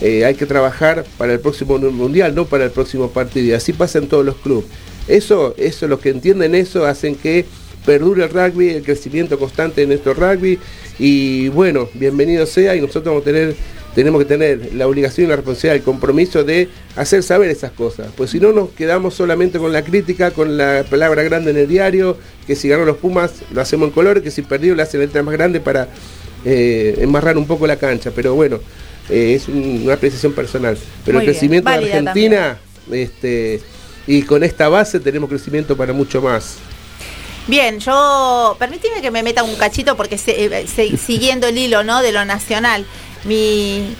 Eh, hay que trabajar para el próximo mundial, no para el próximo partido. Y así pasa en todos los clubes. Eso, eso, los que entienden eso, hacen que perdure el rugby, el crecimiento constante de nuestro rugby. Y bueno, bienvenido sea. Y nosotros vamos a tener tenemos que tener la obligación y la responsabilidad, el compromiso de hacer saber esas cosas. Pues si no nos quedamos solamente con la crítica, con la palabra grande en el diario, que si ganó los Pumas lo hacemos en color, que si perdió le hacen letra más grande para eh, enmarrar un poco la cancha. Pero bueno, eh, es un- una apreciación personal. Pero Muy el crecimiento bien, de Argentina, este, y con esta base tenemos crecimiento para mucho más. Bien, yo, permíteme que me meta un cachito porque se- eh, se- siguiendo el hilo, ¿no? De lo nacional, mi,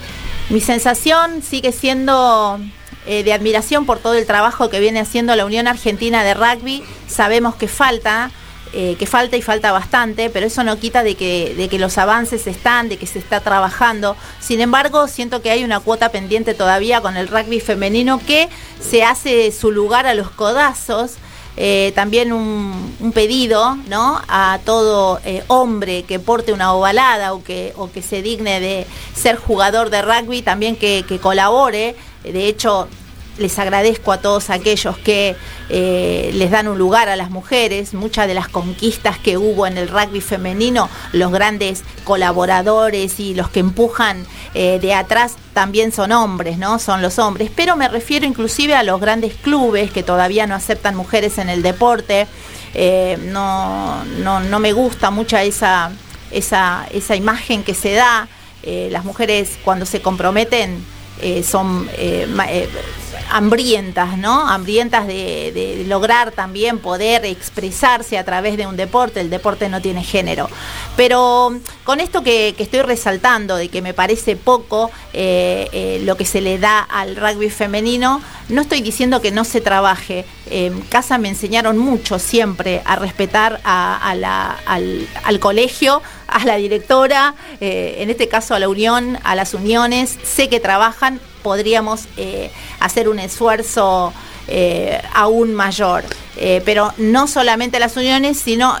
mi sensación sigue siendo eh, de admiración por todo el trabajo que viene haciendo la Unión Argentina de Rugby. Sabemos que falta, eh, que falta y falta bastante, pero eso no quita de que, de que los avances están, de que se está trabajando. Sin embargo, siento que hay una cuota pendiente todavía con el rugby femenino que se hace su lugar a los codazos. Eh, también un, pedido ¿no? a todo eh, hombre que porte una ovalada o que, o que se digne de ser jugador de rugby, también que, que colabore. De hecho, les agradezco a todos aquellos que eh, les dan un lugar a las mujeres. Muchas de las conquistas que hubo en el rugby femenino, los grandes colaboradores y los que empujan eh, de atrás también son hombres, ¿no? Son los hombres. Pero me refiero inclusive a los grandes clubes que todavía no aceptan mujeres en el deporte. Eh, no, no, no me gusta mucho esa, esa, esa imagen que se da. Las mujeres cuando se comprometen eh, son eh, eh, hambrientas, ¿no? Hambrientas de, lograr también poder expresarse a través de un deporte. El deporte no tiene género. Pero con esto que, estoy resaltando, de que me parece poco lo que se le da al rugby femenino, no estoy diciendo que no se trabaje. En casa me enseñaron mucho siempre a respetar al colegio, a la directora, eh, en este caso a la unión, a las uniones. Sé que trabajan, podríamos eh, hacer un esfuerzo eh, aún mayor. Eh, pero no solamente las uniones, sino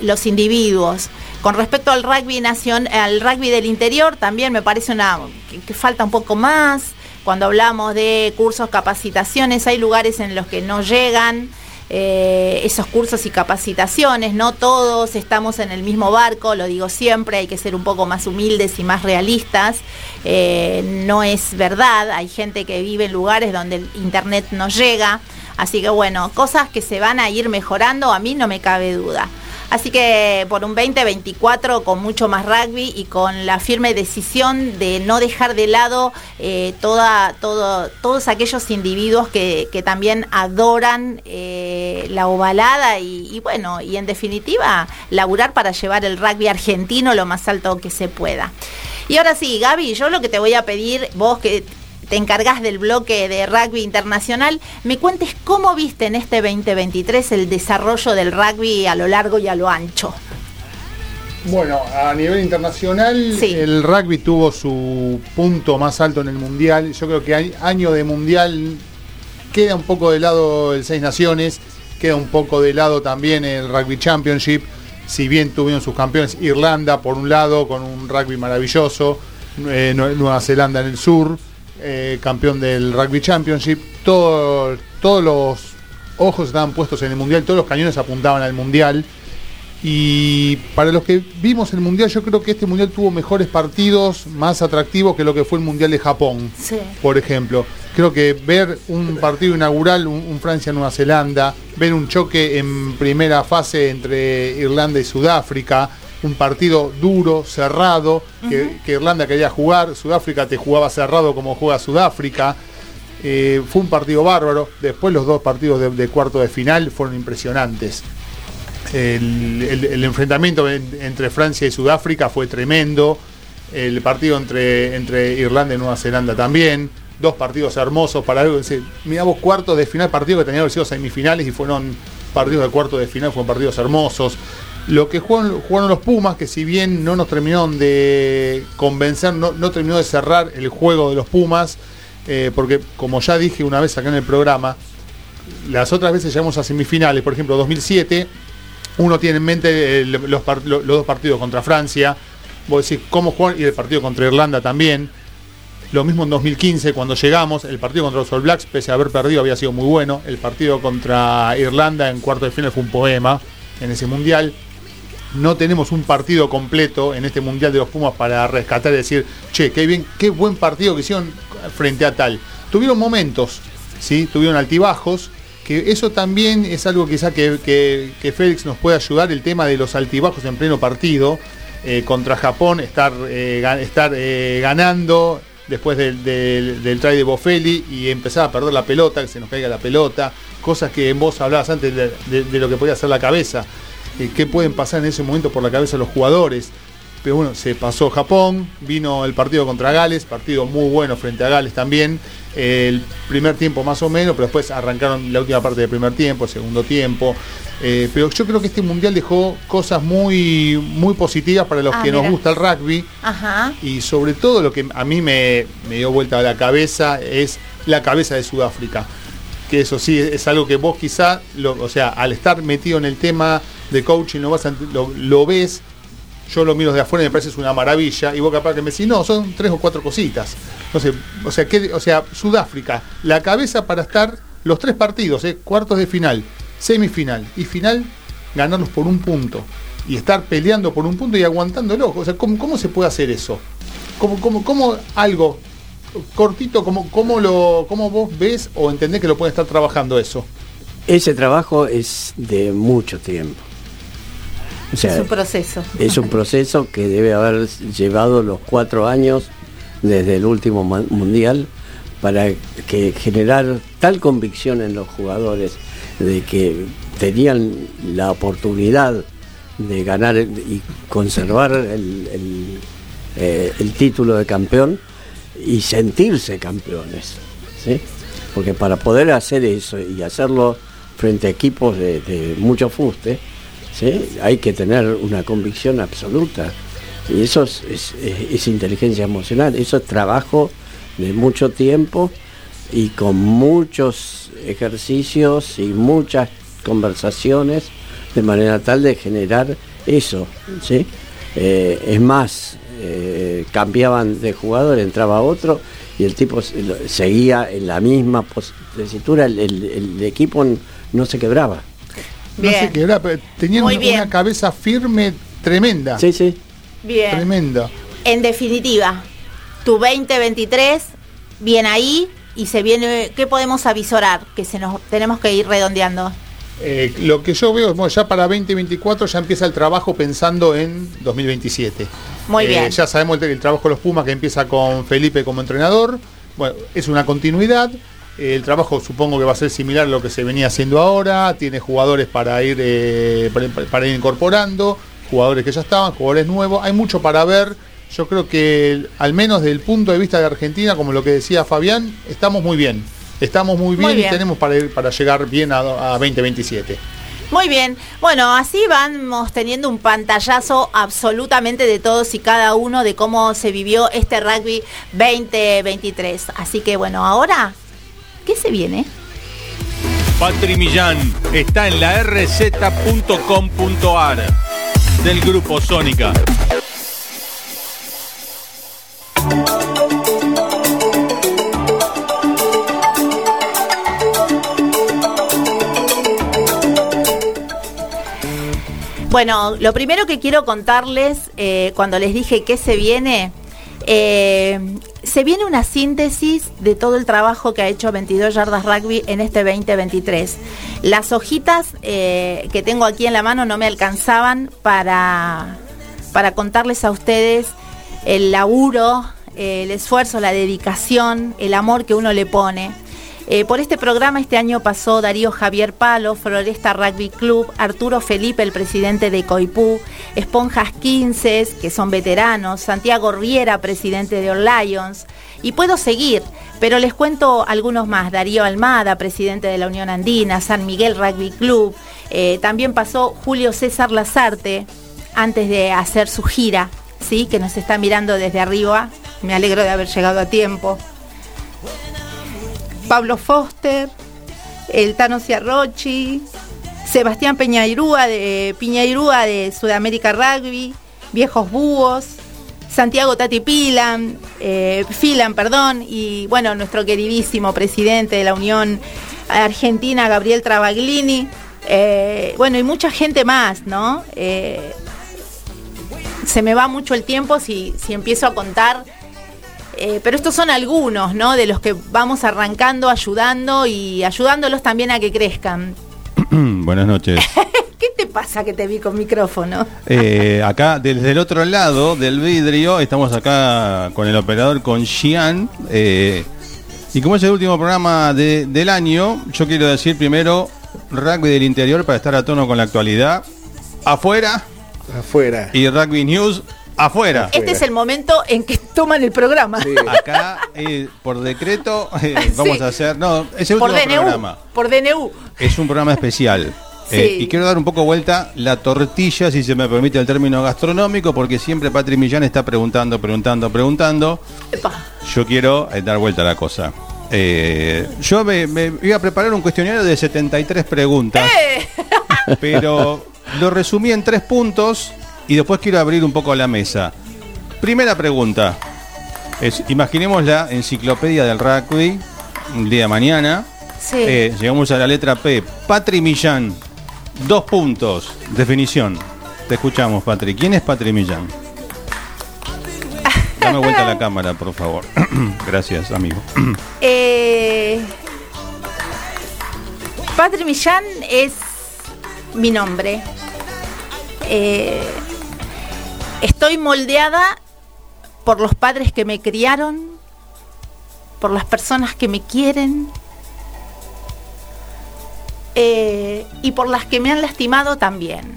los individuos. Con respecto al rugby nacion- al rugby del interior, también me parece una que falta un poco más cuando hablamos de cursos, capacitaciones, hay lugares en los que no llegan eh, esos cursos y capacitaciones, no todos estamos en el mismo barco, lo digo siempre, hay que ser un poco más humildes y más realistas, Eh, no es verdad, hay gente que vive en lugares donde el internet no llega, así que bueno, cosas que se van a ir mejorando, a mí no me cabe duda. Así que por un 2024 con mucho más rugby y con la firme decisión de no dejar de lado eh, toda, todo, todos aquellos individuos que, que también adoran eh, la ovalada y, y bueno, y en definitiva, laburar para llevar el rugby argentino lo más alto que se pueda. Y ahora sí, Gaby, yo lo que te voy a pedir, vos que te encargás del bloque de rugby internacional, me cuentes cómo viste en este 2023 el desarrollo del rugby a lo largo y a lo ancho. Bueno, a nivel internacional, Sí. el rugby tuvo su punto más alto en el mundial. Yo creo que hay año de mundial queda un poco de lado el Seis Naciones, queda un poco de lado también el Rugby Championship. Si bien tuvieron sus campeones Irlanda por un lado, con un rugby maravilloso, eh, Nue- Nueva Zelanda en el sur, eh, campeón del Rugby Championship, todo- todos los ojos estaban puestos en el mundial, todos los cañones apuntaban al mundial. Y para los que vimos el Mundial, yo creo que este Mundial tuvo mejores partidos, más atractivos que lo que fue el Mundial de Japón, Sí. por ejemplo. Creo que ver un partido inaugural, un, un Francia-Nueva Zelanda, ver un choque en primera fase entre Irlanda y Sudáfrica, un partido duro, cerrado, que, que Irlanda quería jugar, Sudáfrica te jugaba cerrado como juega Sudáfrica. Eh, fue un partido bárbaro. Después los dos partidos de, de cuarto de final fueron impresionantes. El, el- el enfrentamiento en- entre Francia y Sudáfrica fue tremendo. El partido entre, entre Irlanda y Nueva Zelanda también. Dos partidos hermosos para algo. Mira vos cuartos de final, partidos que tenían sido semifinales y fueron partidos de cuarto de final, fueron partidos hermosos. Lo que jugaron, los Pumas, que si bien no nos terminaron de convencer, no, terminó de cerrar el juego de los Pumas, eh, porque como ya dije una vez acá en el programa, las otras veces llegamos a semifinales, por ejemplo 2007, uno tiene en mente el- los, los dos partidos contra Francia, vos decís cómo juegan y el partido contra Irlanda también. Lo mismo en 2015 cuando llegamos, el partido contra los All Blacks, pese a haber perdido, había sido muy bueno. El partido contra Irlanda en cuarto de final fue un poema en ese mundial. No tenemos un partido completo en este Mundial de los Pumas para rescatar y decir, che, qué bien, qué buen partido que hicieron frente a tal. Tuvieron momentos, ¿sí? Tuvieron altibajos, que eso también es algo quizá que, que, Félix nos puede ayudar, el tema de los altibajos en pleno partido. eh, contra Japón, estar, eh, estar eh, ganando después del, del, try de Bofelli y empezar a perder la pelota, que se nos caiga la pelota, cosas que vos hablabas antes de, de- de lo que podía hacer la cabeza, eh, qué pueden pasar en ese momento por la cabeza de los jugadores. Pero bueno, se pasó Japón, vino el partido contra Gales, partido muy bueno frente a Gales también. eh, el primer tiempo más o menos, pero después arrancaron la última parte del primer tiempo, el segundo tiempo. Eh, pero yo creo que este mundial dejó cosas muy, muy positivas para los Ah, que nos gusta el rugby. Ajá. Y sobre todo lo que a mí me, me dio vuelta a la cabeza es la cabeza de Sudáfrica. Que eso sí, es algo que vos quizá, lo- o sea, al estar metido en el tema de coaching, lo, lo ves, yo lo miro de afuera y me parece es una maravilla, y vos capaz que me decís, no, son tres o cuatro cositas. No sé, o sea, ¿qué- o sea, Sudáfrica, la cabeza para estar los tres partidos, eh, cuartos de final, semifinal y final, ganarlos por un punto. Y estar peleando por un punto y aguantándolo. O sea, ¿cómo, cómo se puede hacer eso? ¿Cómo, cómo, cómo algo cortito, cómo, cómo, lo, cómo vos ves o entendés que lo puede estar trabajando eso? Ese trabajo es de mucho tiempo. O sea, Es un proceso. es un proceso que debe haber llevado los cuatro años desde el último mundial para que generar tal convicción en los jugadores de que tenían la oportunidad de ganar y conservar el, el, eh, el título de campeón y sentirse campeones. ¿sí? Porque para poder hacer eso y hacerlo frente a equipos de, de mucho fuste, hay que tener una convicción absoluta. Y eso es, inteligencia emocional, eso es trabajo de mucho tiempo y con muchos ejercicios y muchas conversaciones de manera tal de generar eso. ¿sí? Eh, es más, eh, cambiaban de jugador, entraba otro y el tipo seguía en la misma tesitura, el, equipo no se quebraba. No sé Bien. qué era, pero tenían Muy una, bien. una cabeza firme tremenda. Sí, sí. Bien. Tremenda. En definitiva, tu 2023 viene ahí y se viene. ¿Qué podemos avisorar? Que se nos tenemos que ir redondeando. Eh, lo que yo veo, bueno, ya para 2024 ya empieza el trabajo pensando en 2027. Muy Eh, bien. Ya sabemos el, el trabajo de los Pumas que empieza con Felipe como entrenador. Bueno, es una continuidad. El trabajo supongo que va a ser similar a lo que se venía haciendo ahora. Tiene jugadores para ir, eh, para, para ir incorporando, jugadores que ya estaban, jugadores nuevos. Hay mucho para ver. Yo creo que al menos desde el punto de vista de Argentina, como lo que decía Fabián, estamos muy bien. Estamos muy bien, Muy bien. y tenemos para ir para llegar bien a, a 2027. Muy bien. Bueno, así vamos teniendo un pantallazo absolutamente de todos y cada uno de cómo se vivió este rugby 2023. Así que bueno, ahora, ¿qué se viene? Patri Millán está en la rz.com.ar del grupo Sónica. Bueno, lo primero que quiero contarles, eh, cuando les dije qué se viene, eh, se viene una síntesis de todo el trabajo que ha hecho 22 Yardas Rugby en este 2023. Las hojitas eh, que tengo aquí en la mano no me alcanzaban para, para contarles a ustedes el laburo, el esfuerzo, la dedicación, el amor que uno le pone. Eh, por este programa este año pasó Darío Javier Palo, Floresta Rugby Club, Arturo Felipe, el presidente de Coipú, Esponjas 15, que son veteranos, Santiago Riera, presidente de All Lions. Y puedo seguir, pero les cuento algunos más. Darío Almada, presidente de la Unión Andina, San Miguel Rugby Club. Eh, también pasó Julio César Lazarte, antes de hacer su gira, ¿sí? que nos está mirando desde arriba. Me alegro de haber llegado a tiempo. Pablo Foster, el Tano Ciarrochi, Sebastián Peñairúa de Piñairúa de Sudamérica Rugby, Viejos Búhos, Santiago Tati Pilan, eh, Filan, perdón, y bueno, nuestro queridísimo presidente de la Unión Argentina, Gabriel Travaglini, eh, bueno, y mucha gente más, ¿no? Eh, se me va mucho el tiempo si, si empiezo a contar. Eh, pero estos son algunos, ¿no? De los que vamos arrancando, ayudando y ayudándolos también a que crezcan. Buenas noches. ¿Qué te pasa que te vi con micrófono? Eh, acá, desde el otro lado del vidrio, estamos acá con el operador, con Xian. eh, y como es el último programa de- del año, yo quiero decir primero, rugby del interior para estar a tono con la actualidad. Afuera Afuera. y rugby news afuera. Este es el momento en que toman el programa. Sí. Acá, eh, por decreto, eh, vamos Sí. a hacer. No, es el Por último DNU. programa. Por DNU. Es un programa especial. Sí. Eh, y quiero dar un poco vuelta la tortilla, si se me permite el término gastronómico, porque siempre Patri Millán está preguntando, preguntando, preguntando. Epa. Yo quiero eh, dar vuelta a la cosa. Eh, yo me, me iba a preparar un cuestionario de 73 preguntas, ¡Eh! pero lo resumí en tres puntos y después quiero abrir un poco la mesa. Primera pregunta. Es, imaginemos la enciclopedia del rugby, un día de mañana. Sí. Eh, llegamos a la letra P. Patri Millán. Dos puntos. Definición. Te escuchamos, Patri. ¿Quién es Patri Millán? Dame vuelta a la cámara, por favor. Gracias, amigo. Eh, Patri Millán es mi nombre. Eh, estoy moldeada por los padres que me criaron, por las personas que me quieren eh, y por las que me han lastimado también.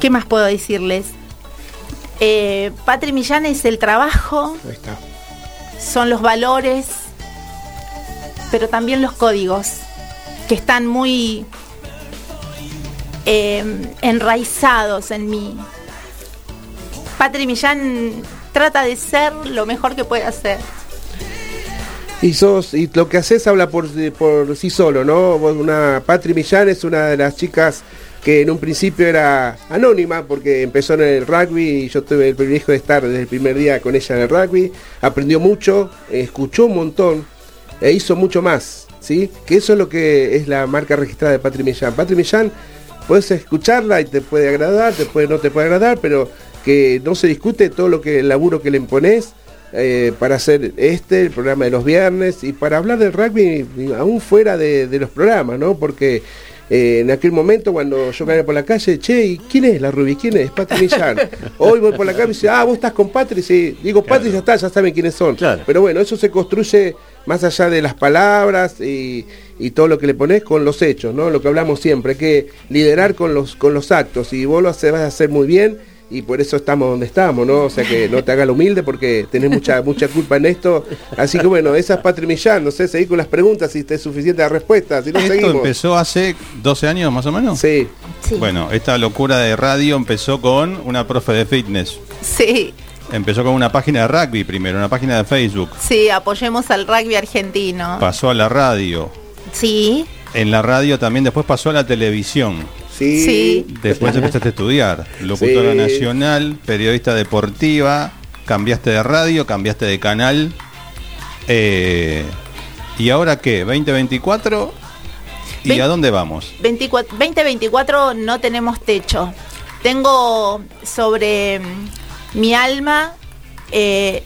¿Qué más puedo decirles? Eh, Patri Millán es el trabajo, Ahí está. son los valores, pero también los códigos, que están muy eh, enraizados en mí. Patri Millán trata de ser lo mejor que puede hacer. Y sos, y lo que haces habla por, sí solo, ¿no? Una Patri Millán es una de las chicas que en un principio era anónima porque empezó en el rugby y yo tuve el privilegio de estar desde el primer día con ella en el rugby. Aprendió mucho, escuchó un montón e hizo mucho más, ¿sí? Que eso es lo que es la marca registrada de Patri Millán. Patri Millán, puedes escucharla y te puede agradar, te puede, no te puede agradar, pero que no se discute todo lo que el laburo que le imponés eh, para hacer este, el programa de los viernes y para hablar del rugby aún fuera de, de los programas, ¿no? Porque eh, en aquel momento cuando yo caía por la calle, che, ¿y quién es la Ruby? ¿Quién es? Patri Millán. Hoy voy por la calle y dice, ah, vos estás con Patri, sí. Digo, Patri ya está, ya saben quiénes son. Claro. Pero bueno, eso se construye más allá de las palabras y, y todo lo que le pones con los hechos, ¿no? Lo que hablamos siempre, hay que liderar con los, con los actos y vos lo haces, vas a hacer muy bien y por eso estamos donde estamos, ¿no? O sea que no te hagas lo humilde porque tenés mucha mucha culpa en esto. Así que bueno, esa es Patri Millán, no sé, seguir con las preguntas si te es suficiente la respuesta, si no Esto seguimos. empezó hace 12 años más o menos. Sí, Sí. Bueno, esta locura de radio empezó con una profe de fitness. Sí, Empezó con una página de rugby primero, una página de Facebook. sí, apoyemos al rugby argentino. Pasó a la radio. Sí, En la radio también después pasó a la televisión. sí. Sí. Después empezaste a estudiar. Locutora Sí. nacional, periodista deportiva, cambiaste de radio, cambiaste de canal. Eh, ¿Y ahora qué? ¿2024? ¿Y a dónde vamos? 24 2024 no tenemos techo. Tengo sobre mi alma eh,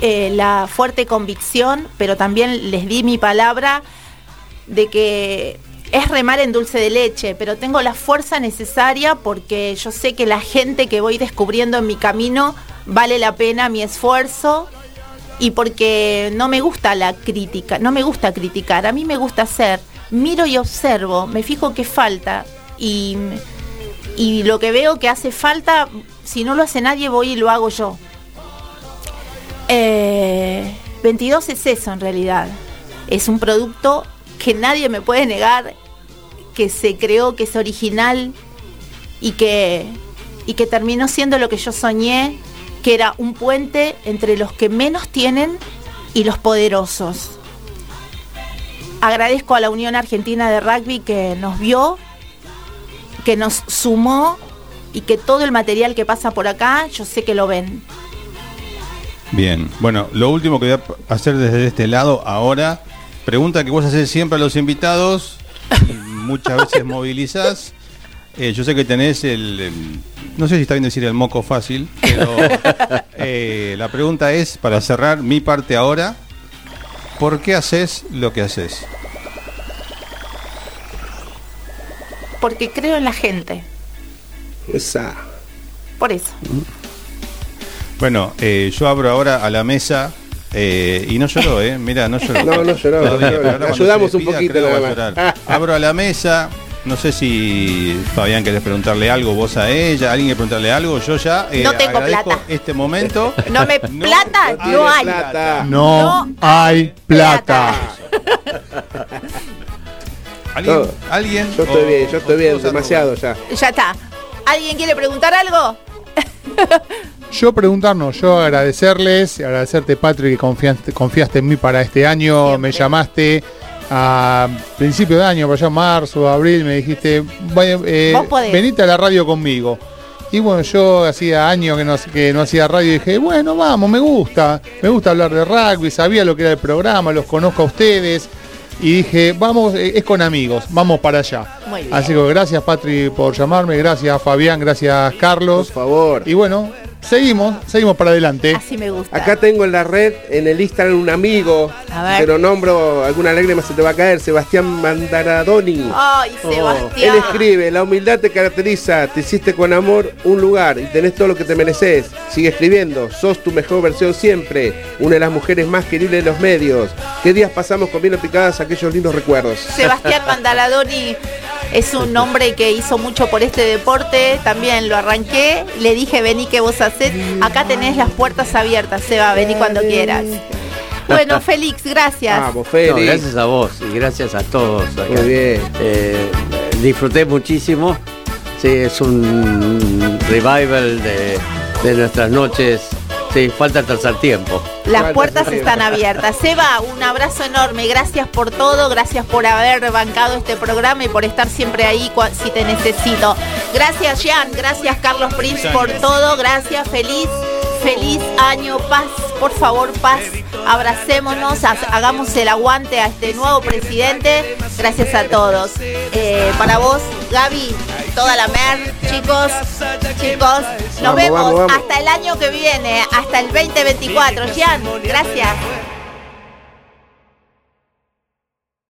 eh, la fuerte convicción, pero también les di mi palabra de que es remar en dulce de leche, pero tengo la fuerza necesaria porque yo sé que la gente que voy descubriendo en mi camino vale la pena mi esfuerzo y porque no me gusta la crítica, no me gusta criticar, a mí me gusta hacer, miro y observo, me fijo qué falta y, y lo que veo que hace falta, si no lo hace nadie voy y lo hago yo. Eh, 22 es eso en realidad, es un producto que nadie me puede negar, que se creó, que es original y que, y que terminó siendo lo que yo soñé, que era un puente entre los que menos tienen y los poderosos. Agradezco a la Unión Argentina de Rugby que nos vio, que nos sumó y que todo el material que pasa por acá, yo sé que lo ven. Bien, bueno, lo último que voy a hacer desde este lado ahora, pregunta que vos haces siempre a los invitados y muchas veces movilizás. Eh, yo sé que tenés el, el- No sé si está bien decir el moco fácil, pero eh, la pregunta es, para cerrar mi parte ahora, ¿por qué haces lo que haces? Porque creo en la gente. Esa. Por eso. Bueno, eh, yo abro ahora a la mesa eh, y no lloró, ¿eh? Mira, no lloró. No, no lloró, Todavía, no Ayudamos un poquito creo que va a. Abro a la mesa. No sé si Fabián querés preguntarle algo vos a ella, alguien quiere preguntarle algo. Yo ya eh, No tengo agradezco plata. este momento. No me No, plata, no hay. plata. No, No hay plata. ¿Alguien? Todo. ¿Alguien? Yo estoy O- bien, yo estoy bien, demasiado ya. Ya está. ¿Alguien quiere preguntar algo? Yo preguntarnos, yo agradecerles, agradecerte Patrick que confiaste, confiaste en mí para este año, Siempre. me llamaste a principio de año, por allá marzo, abril, me dijiste, vaya, eh, Vos podés. venite a la radio conmigo. Y bueno, yo hacía años que no, que no hacía radio y dije, bueno, vamos, me gusta, me gusta hablar de rugby, sabía lo que era el programa, los conozco a ustedes. Y dije, vamos, eh, es con amigos, vamos para allá. Muy bien. Así que gracias Patri por llamarme, gracias Fabián, gracias Por Carlos. favor. Y bueno, seguimos, seguimos para adelante. Así me gusta. Acá tengo en la red, en el Instagram, un amigo. A ver. Te lo nombro, alguna lágrima se te va a caer. Sebastián Mandaradoni. Ay, Él Sebastián. escribe, la humildad te caracteriza, te hiciste con amor un lugar y tenés todo lo que te mereces. Sigue escribiendo, sos tu mejor versión siempre, una de las mujeres más queribles de los medios. ¿Qué días pasamos comiendo picadas aquellos lindos recuerdos? Sebastián Mandaladoni es un hombre que hizo mucho por este deporte, también lo arranqué, le dije vení que vos hacés, acá tenés las puertas abiertas, Seba, vení cuando quieras. Bueno, Félix, gracias. Vamos, No, Félix. gracias a vos y gracias a todos. acá. Muy bien. Eh, disfruté muchísimo. Sí, es un revival de, de nuestras noches. Sí, falta el tercer tiempo. Las puertas están abiertas. Seba, un abrazo enorme. Gracias por todo. Gracias por haber bancado este programa y por estar siempre ahí si te necesito. Gracias, Jean. Gracias, Carlos Prince, por todo. Gracias. Feliz, feliz año. Paz, por favor, paz. Abracémonos, ha- hagamos el aguante a este nuevo presidente. Gracias a todos. Eh, para vos, Gaby, toda la mer, chicos, chicos. Nos Vamos, vemos vamos, vamos. hasta el año que viene, hasta el 2024. Jean, gracias.